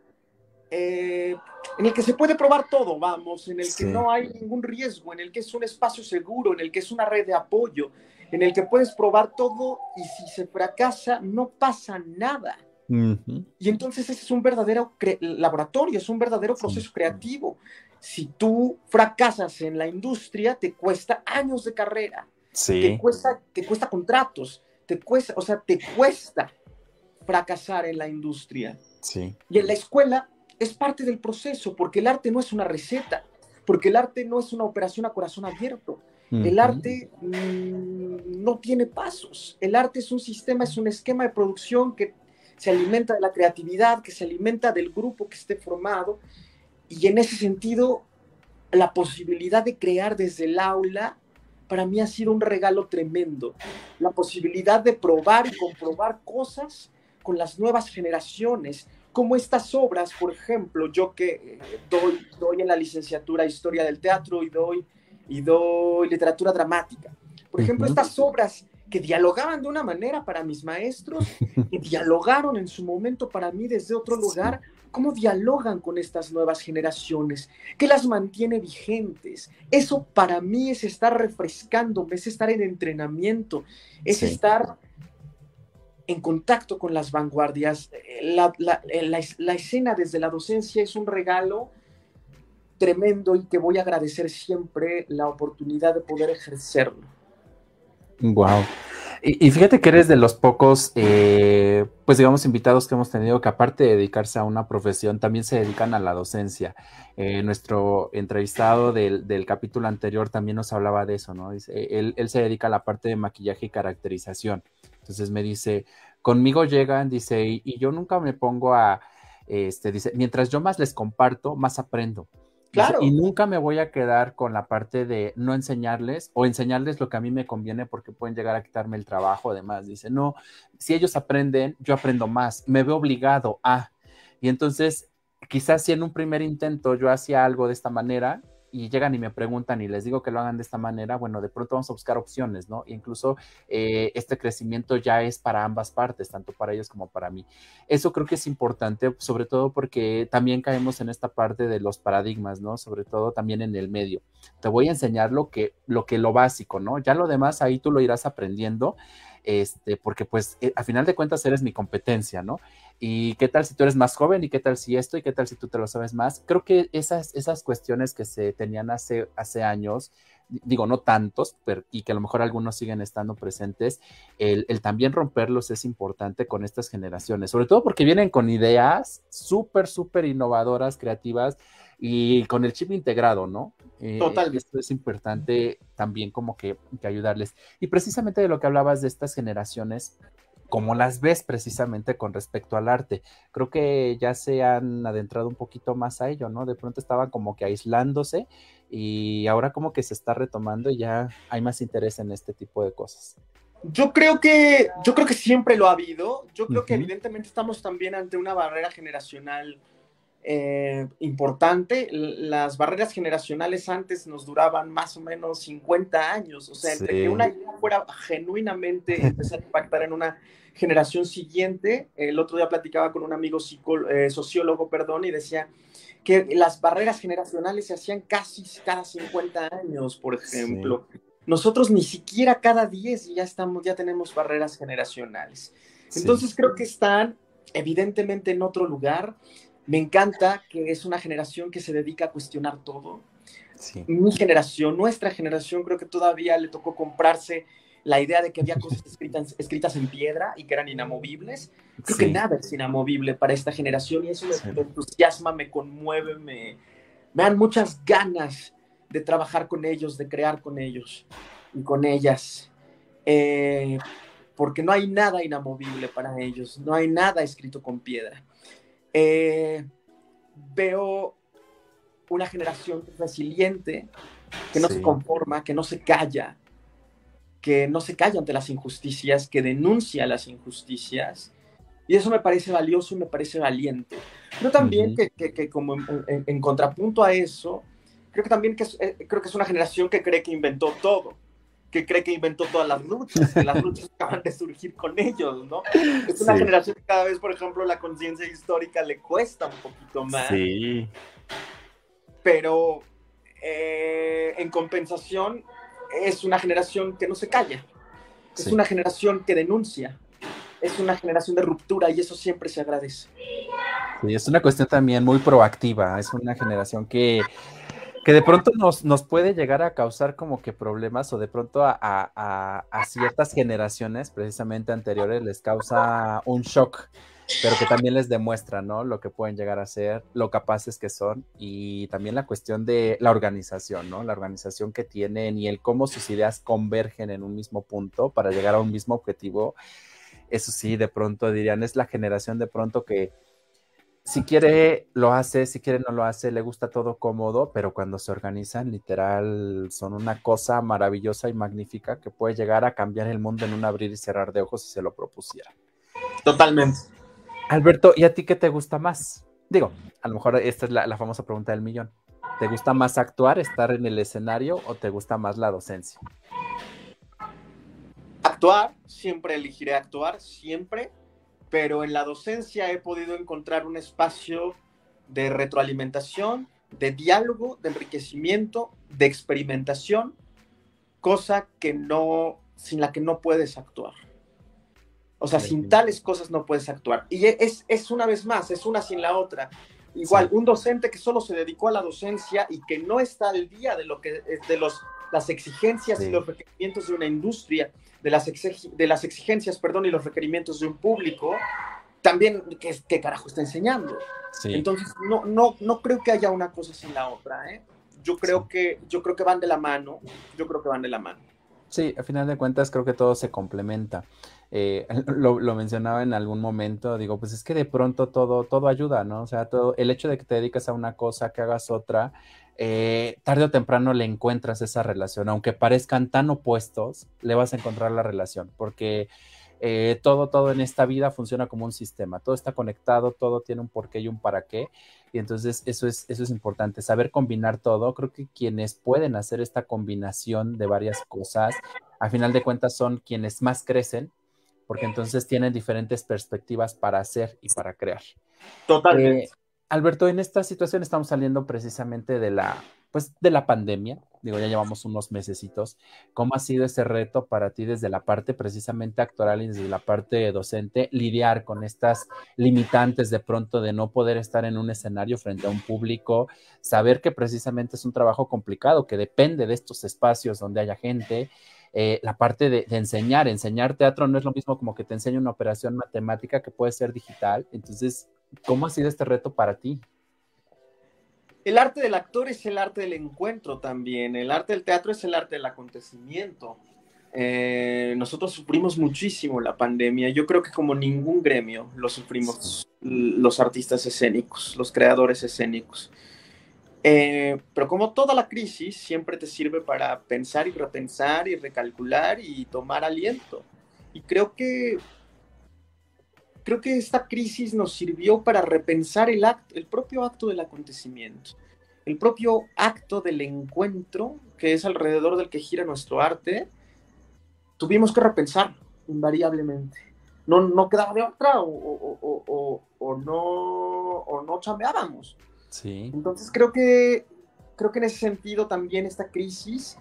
eh, en el que se puede probar todo, vamos, en el que no hay ningún riesgo, en el que es un espacio seguro, en el que es una red de apoyo, en el que puedes probar todo y si se fracasa no pasa nada. Y entonces ese es un verdadero laboratorio, es un verdadero proceso creativo. Si tú fracasas en la industria, te cuesta años de carrera, te, cuesta, te cuesta contratos, te cuesta, o sea, te cuesta fracasar en la industria. Sí. Y en la escuela es parte del proceso, porque el arte no es una receta, porque el arte no es una operación a corazón abierto. El arte mm, no tiene pasos. El arte es un sistema, es un esquema de producción que se alimenta de la creatividad, que se alimenta del grupo que esté formado. Y en ese sentido, la posibilidad de crear desde el aula para mí ha sido un regalo tremendo. La posibilidad de probar y comprobar cosas con las nuevas generaciones, como estas obras, por ejemplo, yo que eh, doy, doy en la licenciatura Historia del Teatro y doy, y doy literatura dramática. Por ejemplo, estas obras que dialogaban de una manera para mis maestros, que dialogaron en su momento para mí desde otro lugar, cómo dialogan con estas nuevas generaciones, qué las mantiene vigentes. Eso para mí es estar refrescándome, es estar en entrenamiento, es estar en contacto con las vanguardias. Eh, eh, la, escena desde la docencia es un regalo tremendo y que voy a agradecer siempre la oportunidad de poder ejercerlo. Wow. Y, fíjate que eres de los pocos, eh, pues digamos, invitados que hemos tenido que aparte de dedicarse a una profesión, también se dedican a la docencia. nuestro entrevistado del, capítulo anterior también nos hablaba de eso, ¿no? Él, él, se dedica a la parte de maquillaje y caracterización. Entonces me dice, conmigo llegan, dice, y, yo nunca me pongo a, este, dice, mientras yo más les comparto, más aprendo. Claro. y nunca me voy a quedar con la parte de no enseñarles o enseñarles lo que a mí me conviene porque pueden llegar a quitarme el trabajo. Además, dice, no, si ellos aprenden, yo aprendo más, me veo obligado a. Y entonces, quizás si en un primer intento yo hacía algo de esta manera, y llegan y me preguntan y les digo que lo hagan de esta manera, bueno, de pronto vamos a buscar opciones, ¿no? incluso eh, este crecimiento ya es para ambas partes, tanto para ellos como para mí. Eso creo que es importante, sobre todo porque también caemos en esta parte de los paradigmas, ¿no? Sobre todo también en el medio. Te voy a enseñar lo que, lo que, lo básico, ¿no? Ya lo demás ahí tú lo irás aprendiendo este, porque pues eh, a final de cuentas eres mi competencia, ¿no? Y qué tal si tú eres más joven y qué tal si esto y qué tal si tú te lo sabes más. Creo que esas, esas cuestiones que se tenían hace, hace años, digo, no tantos, pero, y que a lo mejor algunos siguen estando presentes, el, el, también romperlos es importante con estas generaciones, sobre todo porque vienen con ideas súper, súper innovadoras, creativas y con el chip integrado, ¿no? Eh, Total. Esto es importante también como que, que, ayudarles. Y precisamente de lo que hablabas de estas generaciones, como las ves precisamente con respecto al arte, creo que ya se han adentrado un poquito más a ello, ¿no? De pronto estaban como que aislándose y ahora como que se está retomando y ya hay más interés en este tipo de cosas. Yo creo que, yo creo que siempre lo ha habido. Yo creo uh -huh. que evidentemente estamos también ante una barrera generacional eh, importante. Las barreras generacionales antes nos duraban más o menos 50 años, o sea, entre sí. que una idea fuera genuinamente empezar a impactar en una generación siguiente. El otro día platicaba con un amigo eh, sociólogo, perdón, y decía que las barreras generacionales se hacían casi cada 50 años, por ejemplo. Sí. Nosotros ni siquiera cada 10 ya estamos, ya tenemos barreras generacionales. Entonces sí. creo que están evidentemente en otro lugar. Me encanta que es una generación que se dedica a cuestionar todo. Sí. Mi generación, nuestra generación, creo que todavía le tocó comprarse la idea de que había cosas escritas, escritas en piedra y que eran inamovibles. Creo sí. que nada es inamovible para esta generación y eso sí. me, me, entusiasma, me conmueve, me, me dan muchas ganas de trabajar con ellos, de crear con ellos y con ellas. Eh, porque no hay nada inamovible para ellos, no hay nada escrito con piedra eh, veo una generación resiliente, que no sí. se conforma, que no se calla, que no se calla ante las injusticias, que denuncia las injusticias. Y eso me parece valioso y me parece valiente. Pero también uh -huh. que, que, que, como en, en, en, contrapunto a eso, creo que también que es, eh, creo que es una generación que cree que inventó todo que cree que inventó todas las luchas, que las luchas acaban de surgir con ellos, ¿no? Es una sí. generación que cada vez, por ejemplo, la conciencia histórica le cuesta un poquito más. Sí. Pero eh, en compensación, es una generación que no se calla. Es sí. una generación que denuncia. Es una generación de ruptura y eso siempre se agradece. Sí, es una cuestión también muy proactiva. Es una generación que que de pronto nos, nos, puede llegar a causar como que problemas o de pronto a, a, a, ciertas generaciones precisamente anteriores les causa un shock, pero que también les demuestra, ¿no? Lo que pueden llegar a ser, lo capaces que son y también la cuestión de la organización, ¿no? La organización que tienen y el cómo sus ideas convergen en un mismo punto para llegar a un mismo objetivo. Eso sí, de pronto dirían, es la generación de pronto que si quiere, lo hace, si quiere, no lo hace, le gusta todo cómodo, pero cuando se organizan, literal, son una cosa maravillosa y magnífica que puede llegar a cambiar el mundo en un abrir y cerrar de ojos si se lo propusiera. Totalmente. Alberto, ¿y a ti qué te gusta más? Digo, a lo mejor esta es la, la famosa pregunta del millón. ¿Te gusta más actuar, estar en el escenario o te gusta más la docencia? Actuar, siempre elegiré actuar, siempre pero en la docencia he podido encontrar un espacio de retroalimentación, de diálogo, de enriquecimiento, de experimentación, cosa que no, sin la que no puedes actuar. O sea, sí. sin tales cosas no puedes actuar. Y es, es una vez más, es una sin la otra. Igual, sí. un docente que solo se dedicó a la docencia y que no está al día de lo que de los las exigencias sí. y los requerimientos de una industria, de las, de las exigencias, perdón, y los requerimientos de un público, también qué, qué carajo está enseñando. Sí. Entonces, no, no, no creo que haya una cosa sin la otra, ¿eh? Yo creo, sí. que, yo creo que van de la mano, yo creo que van de la mano. Sí, a final de cuentas creo que todo se complementa. Eh, lo, lo, mencionaba en algún momento, digo, pues es que de pronto todo, todo ayuda, ¿no? O sea, todo, el hecho de que te dedicas a una cosa, que hagas otra, eh, tarde o temprano le encuentras esa relación, aunque parezcan tan opuestos, le vas a encontrar la relación, porque eh, todo, todo en esta vida funciona como un sistema, todo está conectado, todo tiene un porqué y un para qué, y entonces eso es, eso es importante, saber combinar todo. Creo que quienes pueden hacer esta combinación de varias cosas, a final de cuentas son quienes más crecen, porque entonces tienen diferentes perspectivas para hacer y para crear. Totalmente. Eh, Alberto, en esta situación estamos saliendo precisamente de la, pues, de la pandemia. Digo, ya llevamos unos mesecitos. ¿Cómo ha sido ese reto para ti desde la parte precisamente actoral y desde la parte docente lidiar con estas limitantes de pronto de no poder estar en un escenario frente a un público, saber que precisamente es un trabajo complicado, que depende de estos espacios donde haya gente, eh, la parte de, de, enseñar, enseñar teatro no es lo mismo como que te enseña una operación matemática que puede ser digital. Entonces, ¿Cómo ha sido este reto para ti? El arte del actor es el arte del encuentro también. El arte del teatro es el arte del acontecimiento. Eh, nosotros sufrimos muchísimo la pandemia. Yo creo que como ningún gremio lo sufrimos los artistas escénicos, los creadores escénicos. Eh, pero como toda la crisis siempre te sirve para pensar y repensar y recalcular y tomar aliento. Y creo que creo que esta crisis nos sirvió para repensar el, acto, el propio acto del acontecimiento, el propio acto del encuentro, que es alrededor del que gira nuestro arte, tuvimos que repensar invariablemente. No, no quedaba de otra o, o, o, no, o no chambeábamos. Sí. Entonces creo que, creo que en ese sentido también esta crisis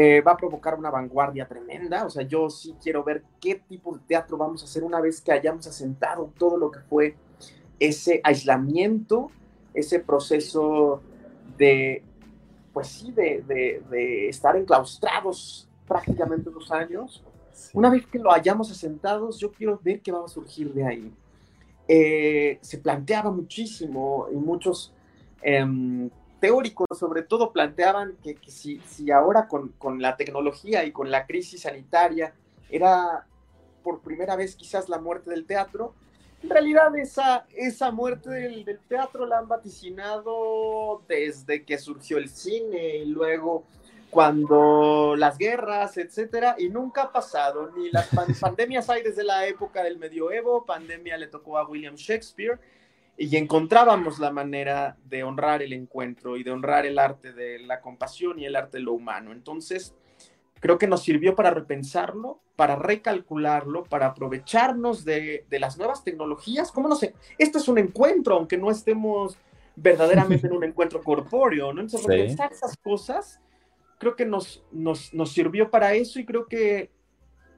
eh, va a provocar una vanguardia tremenda. O sea, yo sí quiero ver qué tipo de teatro vamos a hacer una vez que hayamos asentado todo lo que fue ese aislamiento, ese proceso de, pues sí, de, de, estar enclaustrados prácticamente dos años. Una vez que lo hayamos asentado, yo quiero ver qué va a surgir de ahí. Eh, se planteaba muchísimo y muchos em, teóricos sobre todo planteaban que, si, si, ahora con, con, la tecnología y con la crisis sanitaria era por primera vez quizás la muerte del teatro, en realidad esa, esa muerte del, del teatro la han vaticinado desde que surgió el cine y luego cuando las guerras, etcétera, y nunca ha pasado, ni las pandemias hay desde la época del medioevo, pandemia le tocó a William Shakespeare, y encontrábamos la manera de honrar el encuentro y de honrar el arte de la compasión y el arte de lo humano. Entonces, creo que nos sirvió para repensarlo, para recalcularlo, para aprovecharnos de, las nuevas tecnologías. ¿Cómo no sé? Esto es un encuentro, aunque no estemos verdaderamente en un encuentro corpóreo, ¿no? Entonces, repensar esas cosas, creo que nos, nos, nos, sirvió para eso y creo que,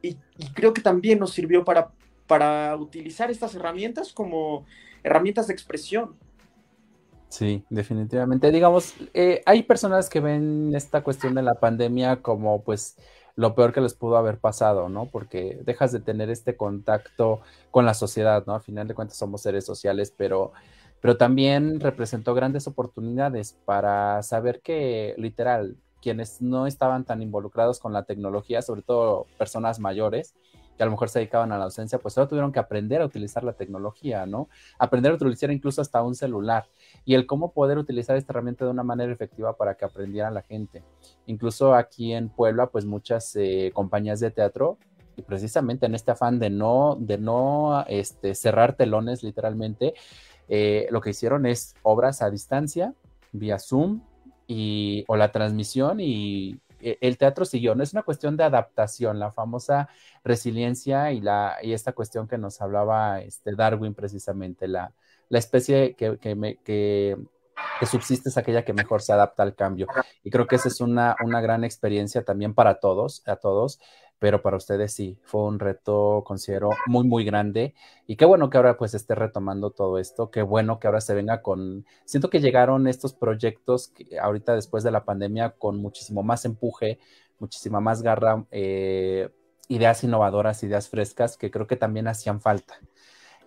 y, y creo que también nos sirvió para, para utilizar estas herramientas como herramientas de expresión. Sí, definitivamente. Digamos, eh, hay personas que ven esta cuestión de la pandemia como pues lo peor que les pudo haber pasado, ¿no? Porque dejas de tener este contacto con la sociedad, ¿no? A final de cuentas somos seres sociales, pero, pero también representó grandes oportunidades para saber que literal, quienes no estaban tan involucrados con la tecnología, sobre todo personas mayores, que a lo mejor se dedicaban a la docencia, pues ahora tuvieron que aprender a utilizar la tecnología, ¿no? Aprender a utilizar incluso hasta un celular y el cómo poder utilizar esta herramienta de una manera efectiva para que aprendiera la gente. Incluso aquí en Puebla, pues muchas eh, compañías de teatro y precisamente en este afán de no, de no este, cerrar telones literalmente, eh, lo que hicieron es obras a distancia, vía Zoom, y, o la transmisión y el teatro siguió, no es una cuestión de adaptación, la famosa resiliencia y, la, y esta cuestión que nos hablaba este Darwin precisamente, la, la especie que, que, que, subsiste es aquella que mejor se adapta al cambio. Y creo que esa es una, una gran experiencia también para todos, a todos, pero para ustedes sí, fue un reto, considero, muy, muy grande. Y qué bueno que ahora pues esté retomando todo esto, qué bueno que ahora se venga con, siento que llegaron estos proyectos que ahorita después de la pandemia con muchísimo más empuje, muchísima más garra, eh, ideas innovadoras, ideas frescas, que creo que también hacían falta.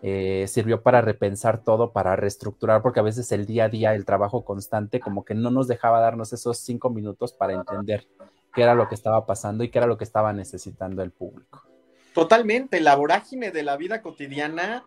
Eh, sirvió para repensar todo, para reestructurar, porque a veces el día a día, el trabajo constante, como que no nos dejaba darnos esos cinco minutos para entender qué era lo que estaba pasando y qué era lo que estaba necesitando el público. Totalmente, la vorágine de la vida cotidiana,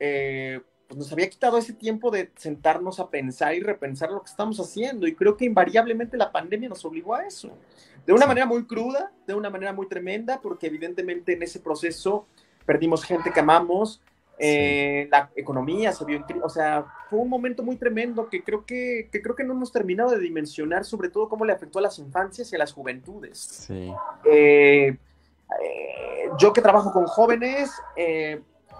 eh, pues nos había quitado ese tiempo de sentarnos a pensar y repensar lo que estamos haciendo. Y creo que invariablemente la pandemia nos obligó a eso. De una manera muy cruda, de una manera muy tremenda, porque evidentemente en ese proceso perdimos gente que amamos, eh, la economía se vio en o sea, fue un momento muy tremendo que creo que, que, creo que no hemos terminado de dimensionar, sobre todo cómo le afectó a las infancias y a las juventudes. Sí. Eh, eh, yo que trabajo con jóvenes,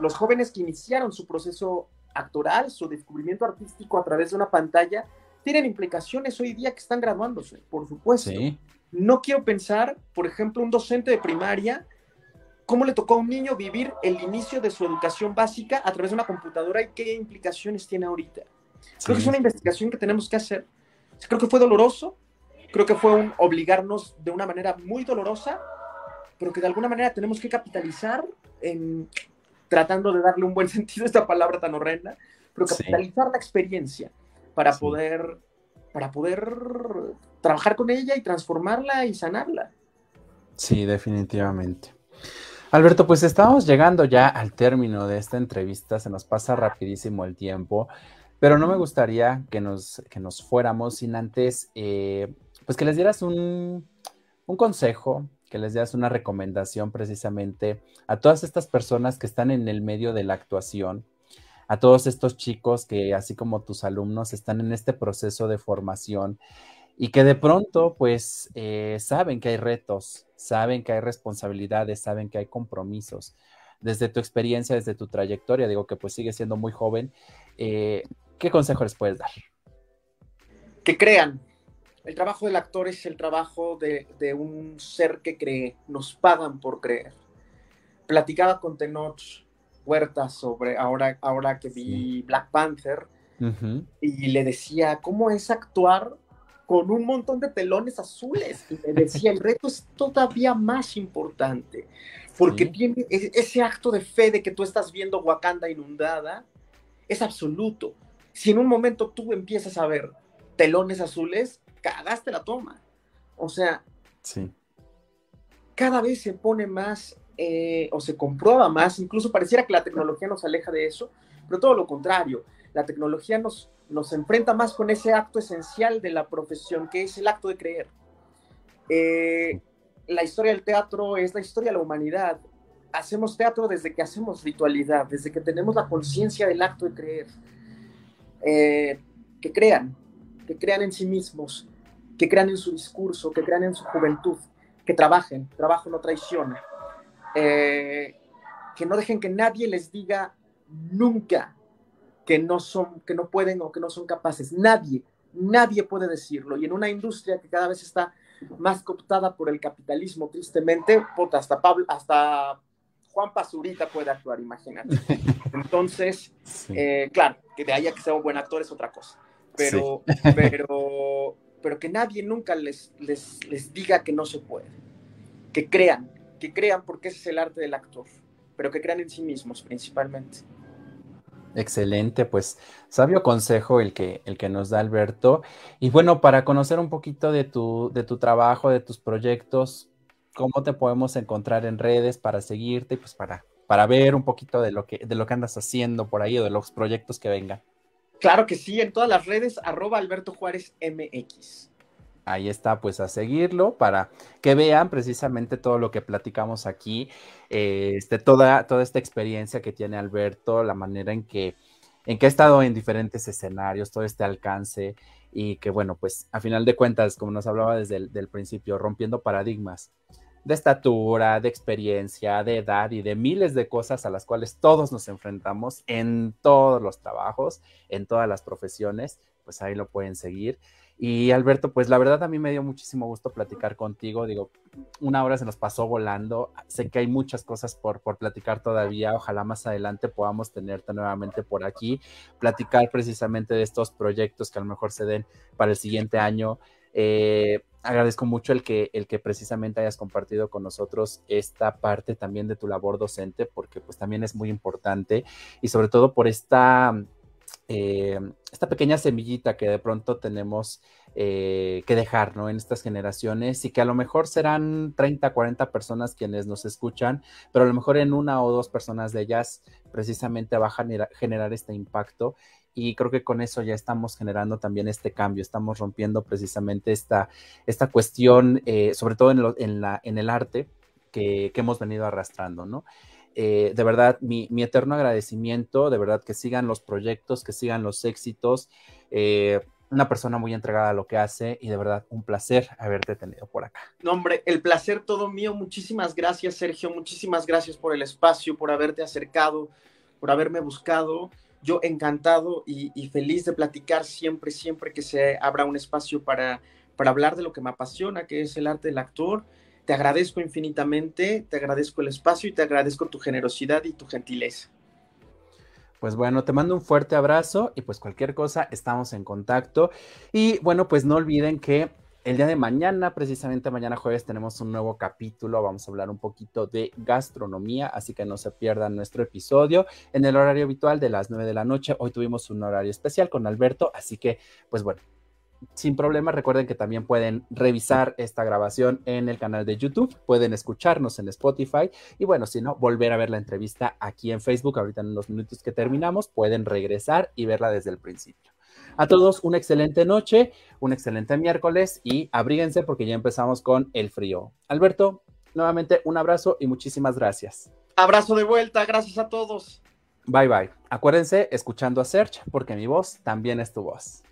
los jóvenes que iniciaron su proceso actoral, su descubrimiento artístico a través de una pantalla, tienen implicaciones hoy día que están graduándose, por supuesto. No quiero pensar, por ejemplo, un docente de primaria, cómo le tocó a un niño vivir el inicio de su educación básica a través de una computadora y qué implicaciones tiene ahorita. Creo que es una investigación que tenemos que hacer. Creo que fue doloroso, creo que fue un obligarnos de una manera muy dolorosa, pero que de alguna manera tenemos que capitalizar en tratando de darle un buen sentido a esta palabra tan horrenda, pero capitalizar la experiencia para poder para poder trabajar con ella y transformarla y sanarla. Sí, definitivamente. Alberto, pues estamos llegando ya al término de esta entrevista, se nos pasa rapidísimo el tiempo, pero no me gustaría que nos, que nos fuéramos sin antes, eh, pues que les dieras un, un consejo, que les dieras una recomendación precisamente a todas estas personas que están en el medio de la actuación, a todos estos chicos que, así como tus alumnos, están en este proceso de formación y que de pronto, pues, eh, saben que hay retos, saben que hay responsabilidades, saben que hay compromisos. Desde tu experiencia, desde tu trayectoria, digo que pues sigue siendo muy joven, eh, ¿qué consejo les puedes dar? Que crean, el trabajo del actor es el trabajo de, un ser que cree, nos pagan por creer. Platicaba con Tenoch Huerta sobre ahora, ahora que vi Black Panther y le decía cómo es actuar con un montón de telones azules. Y le decía, el reto es todavía más importante, porque tiene e, ese acto de fe de que tú estás viendo Wakanda inundada, es absoluto. Si en un momento tú empiezas a ver telones azules, cagaste la toma. O sea, sí. cada vez se pone más eh, o se comprueba más, incluso pareciera que la tecnología nos aleja de eso, pero todo lo contrario, la tecnología nos, nos enfrenta más con ese acto esencial de la profesión, que es el acto de creer. Eh, la historia del teatro es la historia de la humanidad. Hacemos teatro desde que hacemos ritualidad, desde que tenemos la conciencia del acto de creer. Eh, que crean, que crean en sí mismos, que crean en su discurso, que crean en su juventud, que trabajen, trabajo no traiciona, eh, que no dejen que nadie les diga nunca que no son, que no pueden o que no son capaces. Nadie, nadie puede decirlo. Y en una industria que cada vez está más cooptada por el capitalismo, tristemente, hasta Pablo, hasta Juan Pazurita puede actuar, imagínate. Entonces, eh, claro, que de ahí a que sea un buen actor es otra cosa pero, pero, pero que nadie nunca les, les, les diga que no se puede. Que crean, que crean porque ese es el arte del actor, pero que crean en sí mismos principalmente. Excelente, pues sabio consejo el que, el que nos da Alberto. Y bueno, para conocer un poquito de tu, de tu trabajo, de tus proyectos, ¿cómo te podemos encontrar en redes para seguirte y pues para, para ver un poquito de lo, que, de lo que andas haciendo por ahí o de los proyectos que vengan? Claro que sí, en todas las redes, arroba Alberto Juárez MX. Ahí está, pues a seguirlo para que vean precisamente todo lo que platicamos aquí, eh, este, toda, toda esta experiencia que tiene Alberto, la manera en que, en que ha estado en diferentes escenarios, todo este alcance y que bueno, pues a final de cuentas, como nos hablaba desde el principio, rompiendo paradigmas de estatura, de experiencia, de edad y de miles de cosas a las cuales todos nos enfrentamos en todos los trabajos, en todas las profesiones, pues ahí lo pueden seguir. Y Alberto, pues la verdad a mí me dio muchísimo gusto platicar contigo. Digo, una hora se nos pasó volando. Sé que hay muchas cosas por, por platicar todavía. Ojalá más adelante podamos tenerte nuevamente por aquí, platicar precisamente de estos proyectos que a lo mejor se den para el siguiente año. Eh, agradezco mucho el que, el que precisamente hayas compartido con nosotros esta parte también de tu labor docente, porque pues también es muy importante y sobre todo por esta, eh, esta pequeña semillita que de pronto tenemos eh, que dejar, ¿no? En estas generaciones y que a lo mejor serán 30, 40 personas quienes nos escuchan, pero a lo mejor en una o dos personas de ellas precisamente va a generar, este impacto y creo que con eso ya estamos generando también este cambio, estamos rompiendo precisamente esta, esta cuestión, eh, sobre todo en, la, en el arte que, que hemos venido arrastrando, ¿no? Eh, de verdad, mi, eterno agradecimiento, de verdad que sigan los proyectos, que sigan los éxitos. Eh, una persona muy entregada a lo que hace y de verdad un placer haberte tenido por acá. No, hombre, el placer todo mío. Muchísimas gracias, Sergio. Muchísimas gracias por el espacio, por haberte acercado, por haberme buscado. Yo encantado y, feliz de platicar siempre, siempre que se abra un espacio para hablar de lo que me apasiona, que es el arte del actor te agradezco infinitamente, te agradezco el espacio y te agradezco tu generosidad y tu gentileza. Pues bueno, te mando un fuerte abrazo y pues cualquier cosa estamos en contacto. Y bueno, pues no olviden que el día de mañana, precisamente mañana jueves, tenemos un nuevo capítulo. Vamos a hablar un poquito de gastronomía, así que no se pierdan nuestro episodio en el horario habitual de las 9 de la noche. Hoy tuvimos un horario especial con Alberto, así que pues bueno, sin problema, recuerden que también pueden revisar esta grabación en el canal de YouTube, pueden escucharnos en Spotify y bueno, si no, volver a ver la entrevista aquí en Facebook. Ahorita en los minutos que terminamos, pueden regresar y verla desde el principio. A todos, una excelente noche, un excelente miércoles y abríguense porque ya empezamos con el frío. Alberto, nuevamente un abrazo y muchísimas gracias. Abrazo de vuelta, gracias a todos. Bye bye. Acuérdense, escuchando a Search porque mi voz también es tu voz.